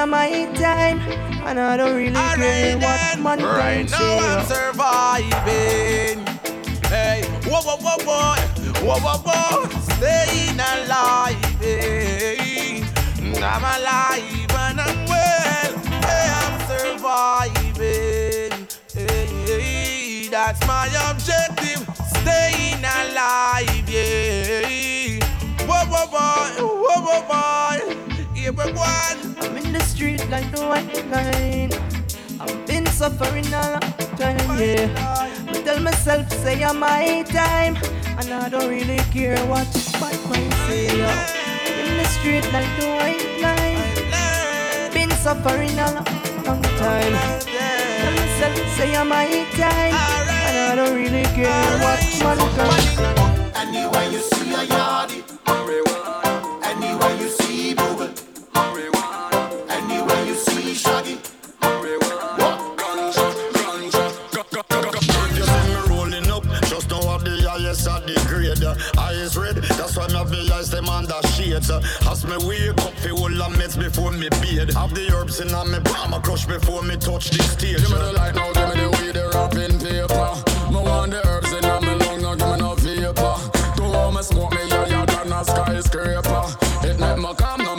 of my time, and I don't really All care right what man right say. Now I'm surviving. Hey, whoa, whoa, whoa, whoa, whoa, whoa, whoa, staying alive. Hey. I'm alive and I'm well. Hey, I'm surviving. Hey, that's my objective, staying alive. Yeah. Whoa, whoa, boy, whoa, whoa, boy. Here we go in the street like the white line. I've been suffering a long time, yeah. But tell myself, say I'm my time, and I don't really care what my mind say. Yeah. In the street like the white line. Been suffering a long, long time. Tell myself, say I'm my time, and I don't really care what man say. Anywhere you see a yardie, anywhere you see. me eyes, them under shades. As me wake up, fi hold a meds before me bed. Have the herbs in me palm, I crush before me touch the stage. Give me the light now, give me the weed, the wrapping paper. No want the herbs in me lung, now give me no vapor. Don't want me smoke me, yeah, yeah, than a skyscraper. It make me calm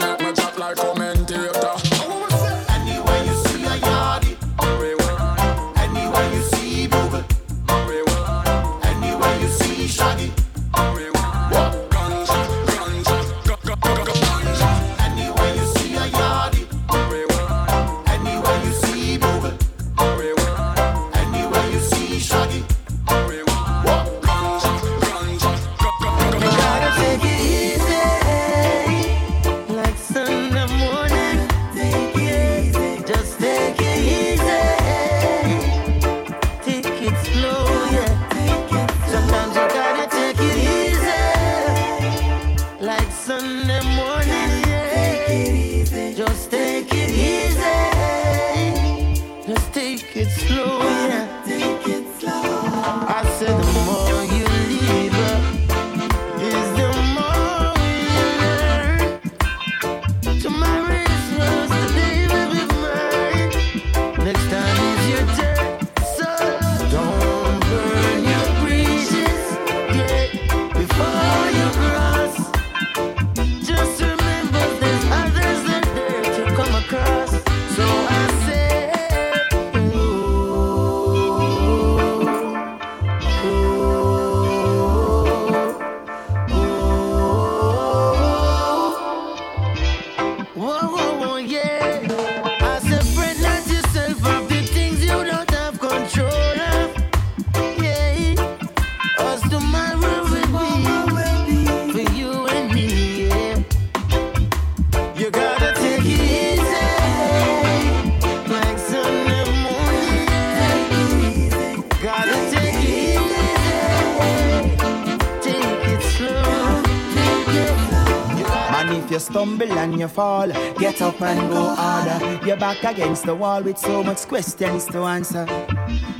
You're back against the wall with so much questions to answer.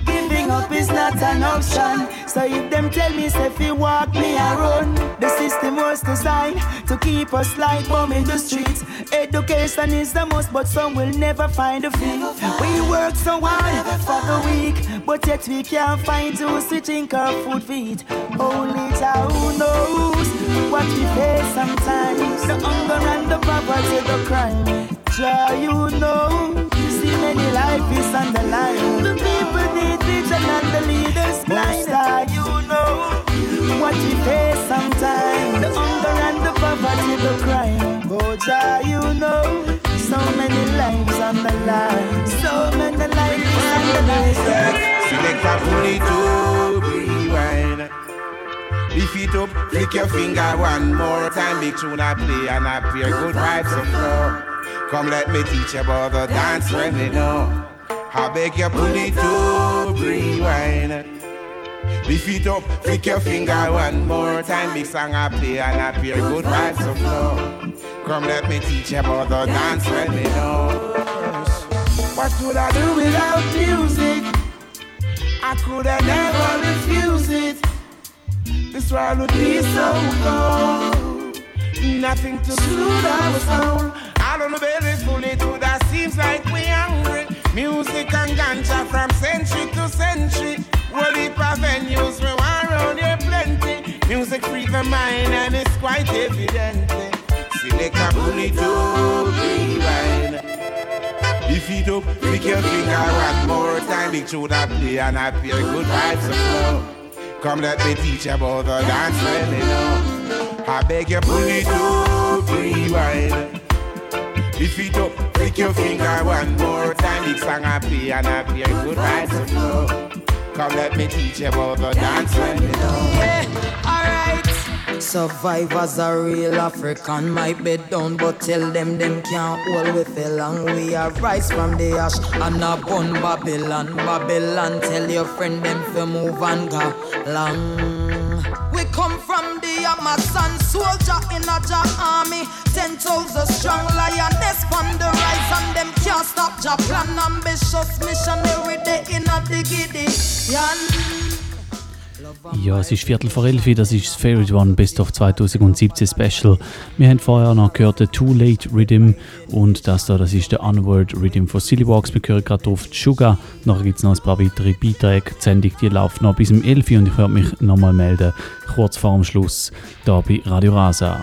Giving up is not an option. So if them tell me if you walk me run, the system was designed to keep us like bum in the streets. Education is the most, but some will never find a fee. We work so hard for the week, but yet we can't find those to think our food feet. Only Jah who knows what we face sometimes. The hunger and the poverty, the crime. Jah, you know, see many life is on the line. The people need vision and the leaders blind. Jah, you know what we face sometimes. The hunger and the poverty, the crime. Oh, Jah, you know, so many lives on the line. So many lives on the line. Select a bully to rewind. Lift it up, flick your finger one more time. Big tune I play and I play good vibes of flow. Come let me teach you about the dance know. I beg you pull it to rewind. Lift it up, flick your finger one more time. Big song I play and I play good vibes of flow. Come let me teach you about the dance let me know. What could I do without music? I could have never refused it. This world would be so cold. Nothing to soothe our soul. On the belly's full it would that seems like we hungry. Music and ganja from century to century. Of venues we want round here plenty. Music free the mind and it's quite evident. Select a bully to rewind. Lift it up, flick your finger one more time. Big tune I play and I feel good vibes flow. Come let me teach you about the dance you know. I beg you pull it up, rewind. Lift it up, flick your finger one more time. Big song I play and I play good vibes to flow. Come let me teach you about the dance when you know. Alright. Survivors are real African, might be down, but tell them them can't hold we for long. We are rise from the ash and a bun Babylon. Babylon, tell your friend them to move and go long. We come from the Amazon, soldier in a Jah army. Ten thousand strong lioness from the rise, and them can't stop Jah plan. Ambitious missionary, they in a diggity. Ja, es ist Viertel vor elf, das ist das Favorite One Best of 2017 Special. Wir haben vorher noch gehört den Too Late Rhythm und das da, das ist der Unword Rhythm von Silly Walks. Wir hören gerade auf Sugar. Nachher gibt es noch ein paar weitere Beiträge. Die Sendung die läuft noch bis um 11 Uhr und ich werde mich nochmal melden, kurz vor dem Schluss, da bei Radio Rasa.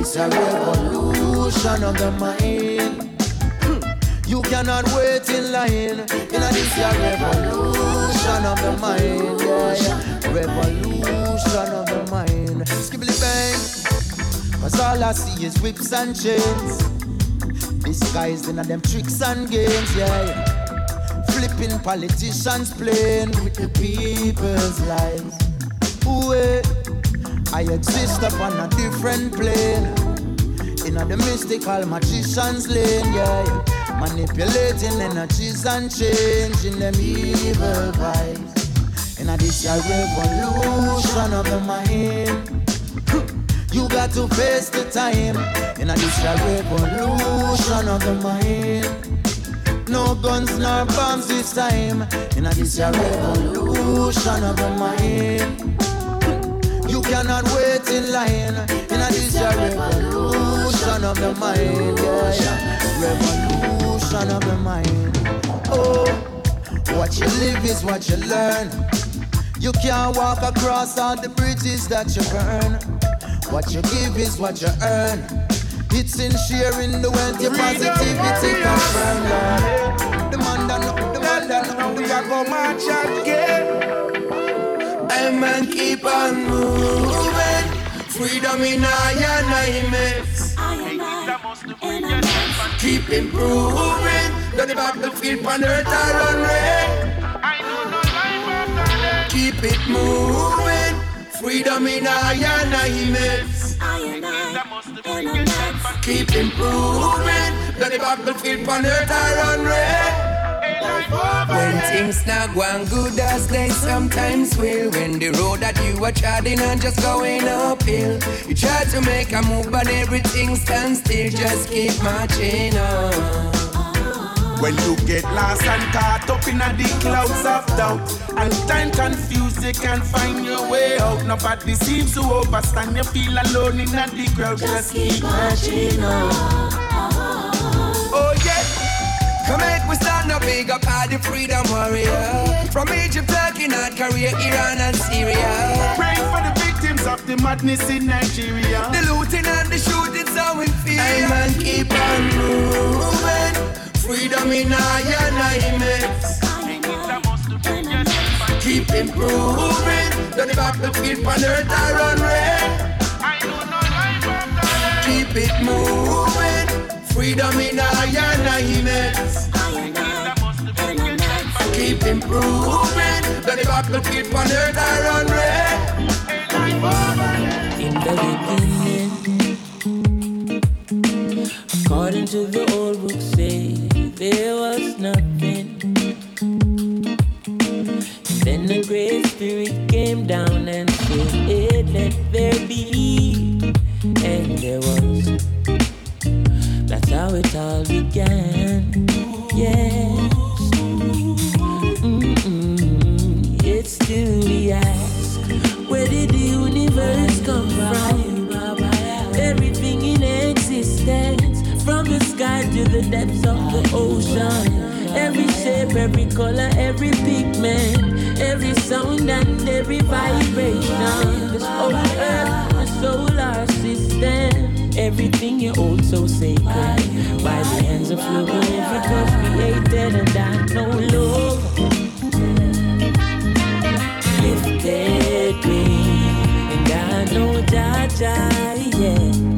This a revolution of the mind. You cannot wait in line. In this a revolution of the mind. Yeah. Revolution of the mind. Skibbly bang. Cause all I see is whips and chains. Disguised in them tricks and games, yeah. Flipping politicians playing with the people's lives. Ooh, I exist upon a different plane. In a the mystical magician's lane, yeah. Manipulating energies and changing them evil vibes. In a this a revolution of the mind. You got to face the time in a this a revolution of the mind. No guns, no bombs this time in a this a revolution of the mind. You cannot wait in line in a this revolution of the mind. Yeah, yeah. Revolution of the mind. Oh, what you live is what you learn. You can't walk across all the bridges that you burn. What you give is what you earn. It's in sharing the wealth, your positivity Lord. The man that know, the man that know, we are go march again. Hey man, keep on moving. Freedom in I and I Keep improving. Don't the battlefield on earth are on red. Keep it moving. Freedom in I and I Keep improving. Don't the battlefield on earth are on red. When things not going good as they sometimes will When the road that you are treading on just going uphill You try to make a move but everything stands still. Just keep marching on. When you get lost and caught up in the clouds of doubt And time confused, you can't find your way out. Nobody seems to overstand, you feel alone in the crowd. Just keep marching on big up all the freedom warrior. From Egypt, Turkey, North Korea, Iran and Syria. Praying for the victims of the madness in Nigeria. The looting and the shooting so we feel Hey man, keep on moving. Freedom in our unites Keep improving. Don't the battlefield on earth are on red Keep it moving. Freedom in our unites Keep improving the battlefield on earth red In the beginning, according to the old book, say there was nothing. Then the Great Spirit came down and said, "Let there be," and there was. That's how it all began. Yes. Still we ask, where did the universe come from? Everything in existence, from the sky to the depths of the ocean. Every shape, every color, every pigment, every sound and every vibration. This whole earth, the solar system. Everything you hold so sacred by the hands of love. Was created and I know love and I know Jaja, yeah,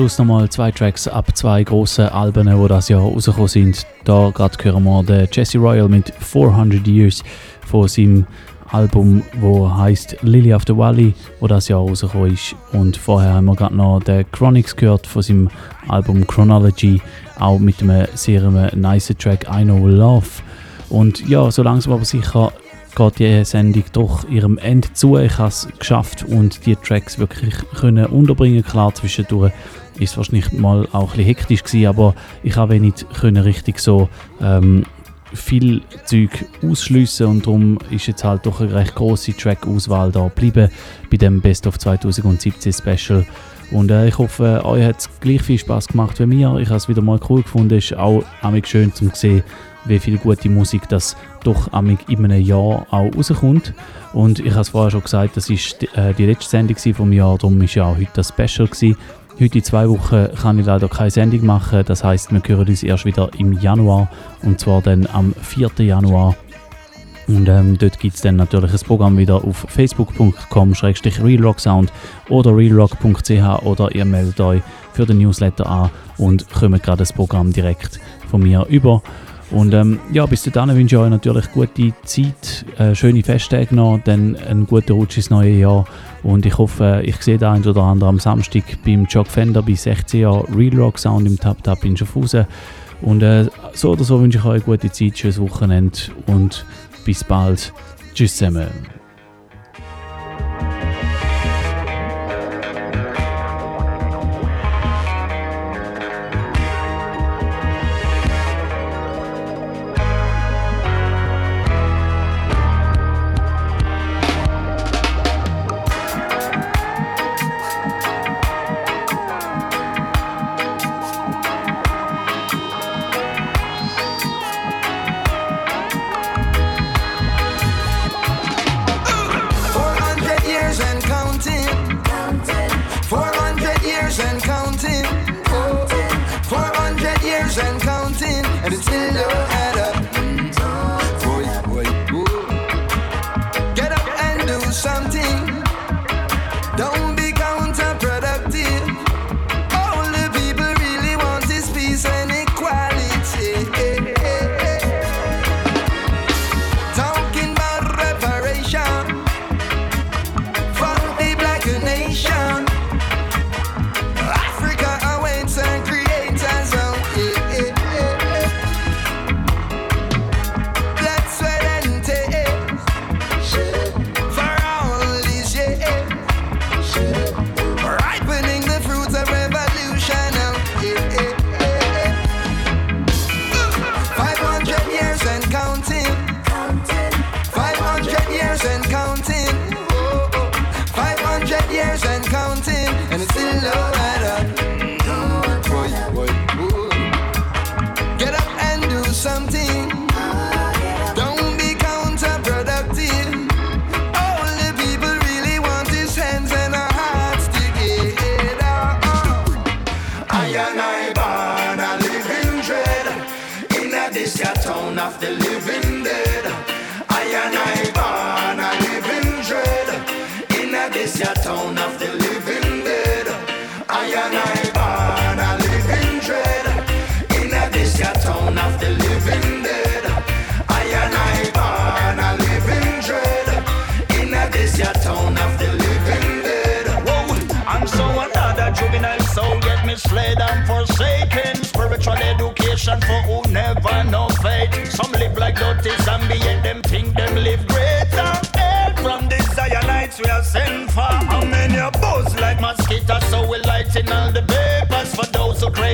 Schluss nochmal zwei Tracks ab zwei grossen Alben, die das Jahr rausgekommen sind. Da gerade hören wir den Jesse Royal mit 400 Years von seinem Album, wo heißt Lily of the Valley, wo das Jahr rausgekommen ist. Und vorher haben wir gerade noch den Chronix gehört von seinem Album Chronology, auch mit einem sehr nice Track I Know Love. Und ja, so langsam aber sicher geht die Sendung doch ihrem Ende zu. Ich habe es geschafft und die Tracks wirklich können unterbringen. Klar, zwischendurch ist es wahrscheinlich mal auch ein bisschen hektisch gewesen, aber ich habe nicht können richtig so ähm, viel Zeug ausschliessen und darum ist jetzt halt doch eine recht große Track-Auswahl da geblieben bei dem Best of 2017 Special. Und äh, ich hoffe, euch hat es gleich viel Spaß gemacht wie mir. Ich habe es wieder mal cool gefunden. Es ist auch amig schön zu sehen, wie viel gute Musik das doch amig in einem Jahr auch rauskommt. Und ich habe es vorher schon gesagt, das ist die, äh, die letzte Sendung vom Jahr, darum ist ja auch heute das Special gewesen. Heute in zwei Wochen kann ich leider keine Sendung machen. Das heißt, wir hören uns erst wieder im Januar und zwar dann am 4. Januar. Und ähm, dort gibt es dann natürlich das Programm wieder auf facebook.com-realrocksound oder realrock.ch oder ihr meldet euch für den Newsletter an und kommt gerade das Programm direkt von mir über. Und ähm, ja, bis dahin wünsche ich euch natürlich gute Zeit, äh, schöne Festtage noch, dann einen guten Rutsch ins neue Jahr. Und ich hoffe, ich sehe da ein oder andere am Samstag beim Jock Fender bei 16 Jahren Real Rock Sound im Tap Tap in Schaffhausen. Und äh, so oder so wünsche ich euch eine gute Zeit, schönes Wochenende und bis bald. Tschüss zusammen.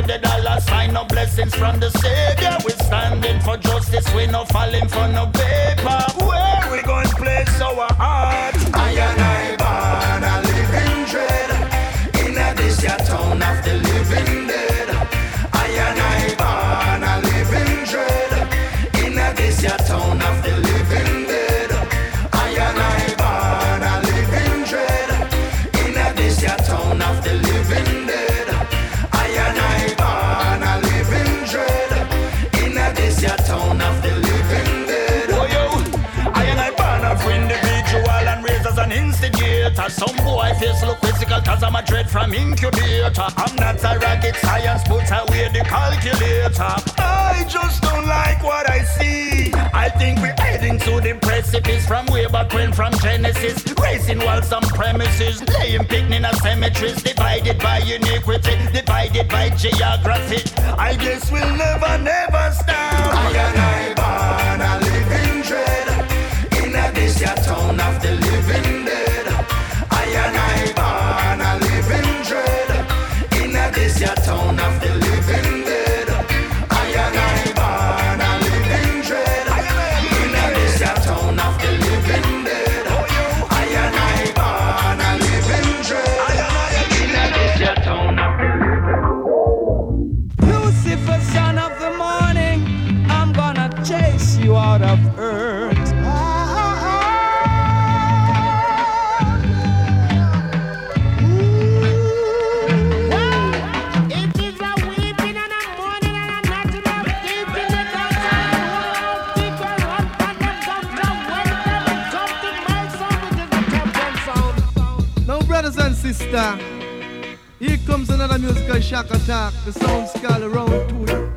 Who the dollar sign. No blessings from the Savior. We're standing for justice. We no falling for no paper. From incubator. I'm not a rocket science, put away the calculator. I just don't like what I see. I think we're heading to the precipice from way back when from Genesis. Racing walls on premises, laying picnic in cemeteries, divided by iniquity, divided by geography. I guess we'll never, never stop. I and I shock attack. The sound skull around to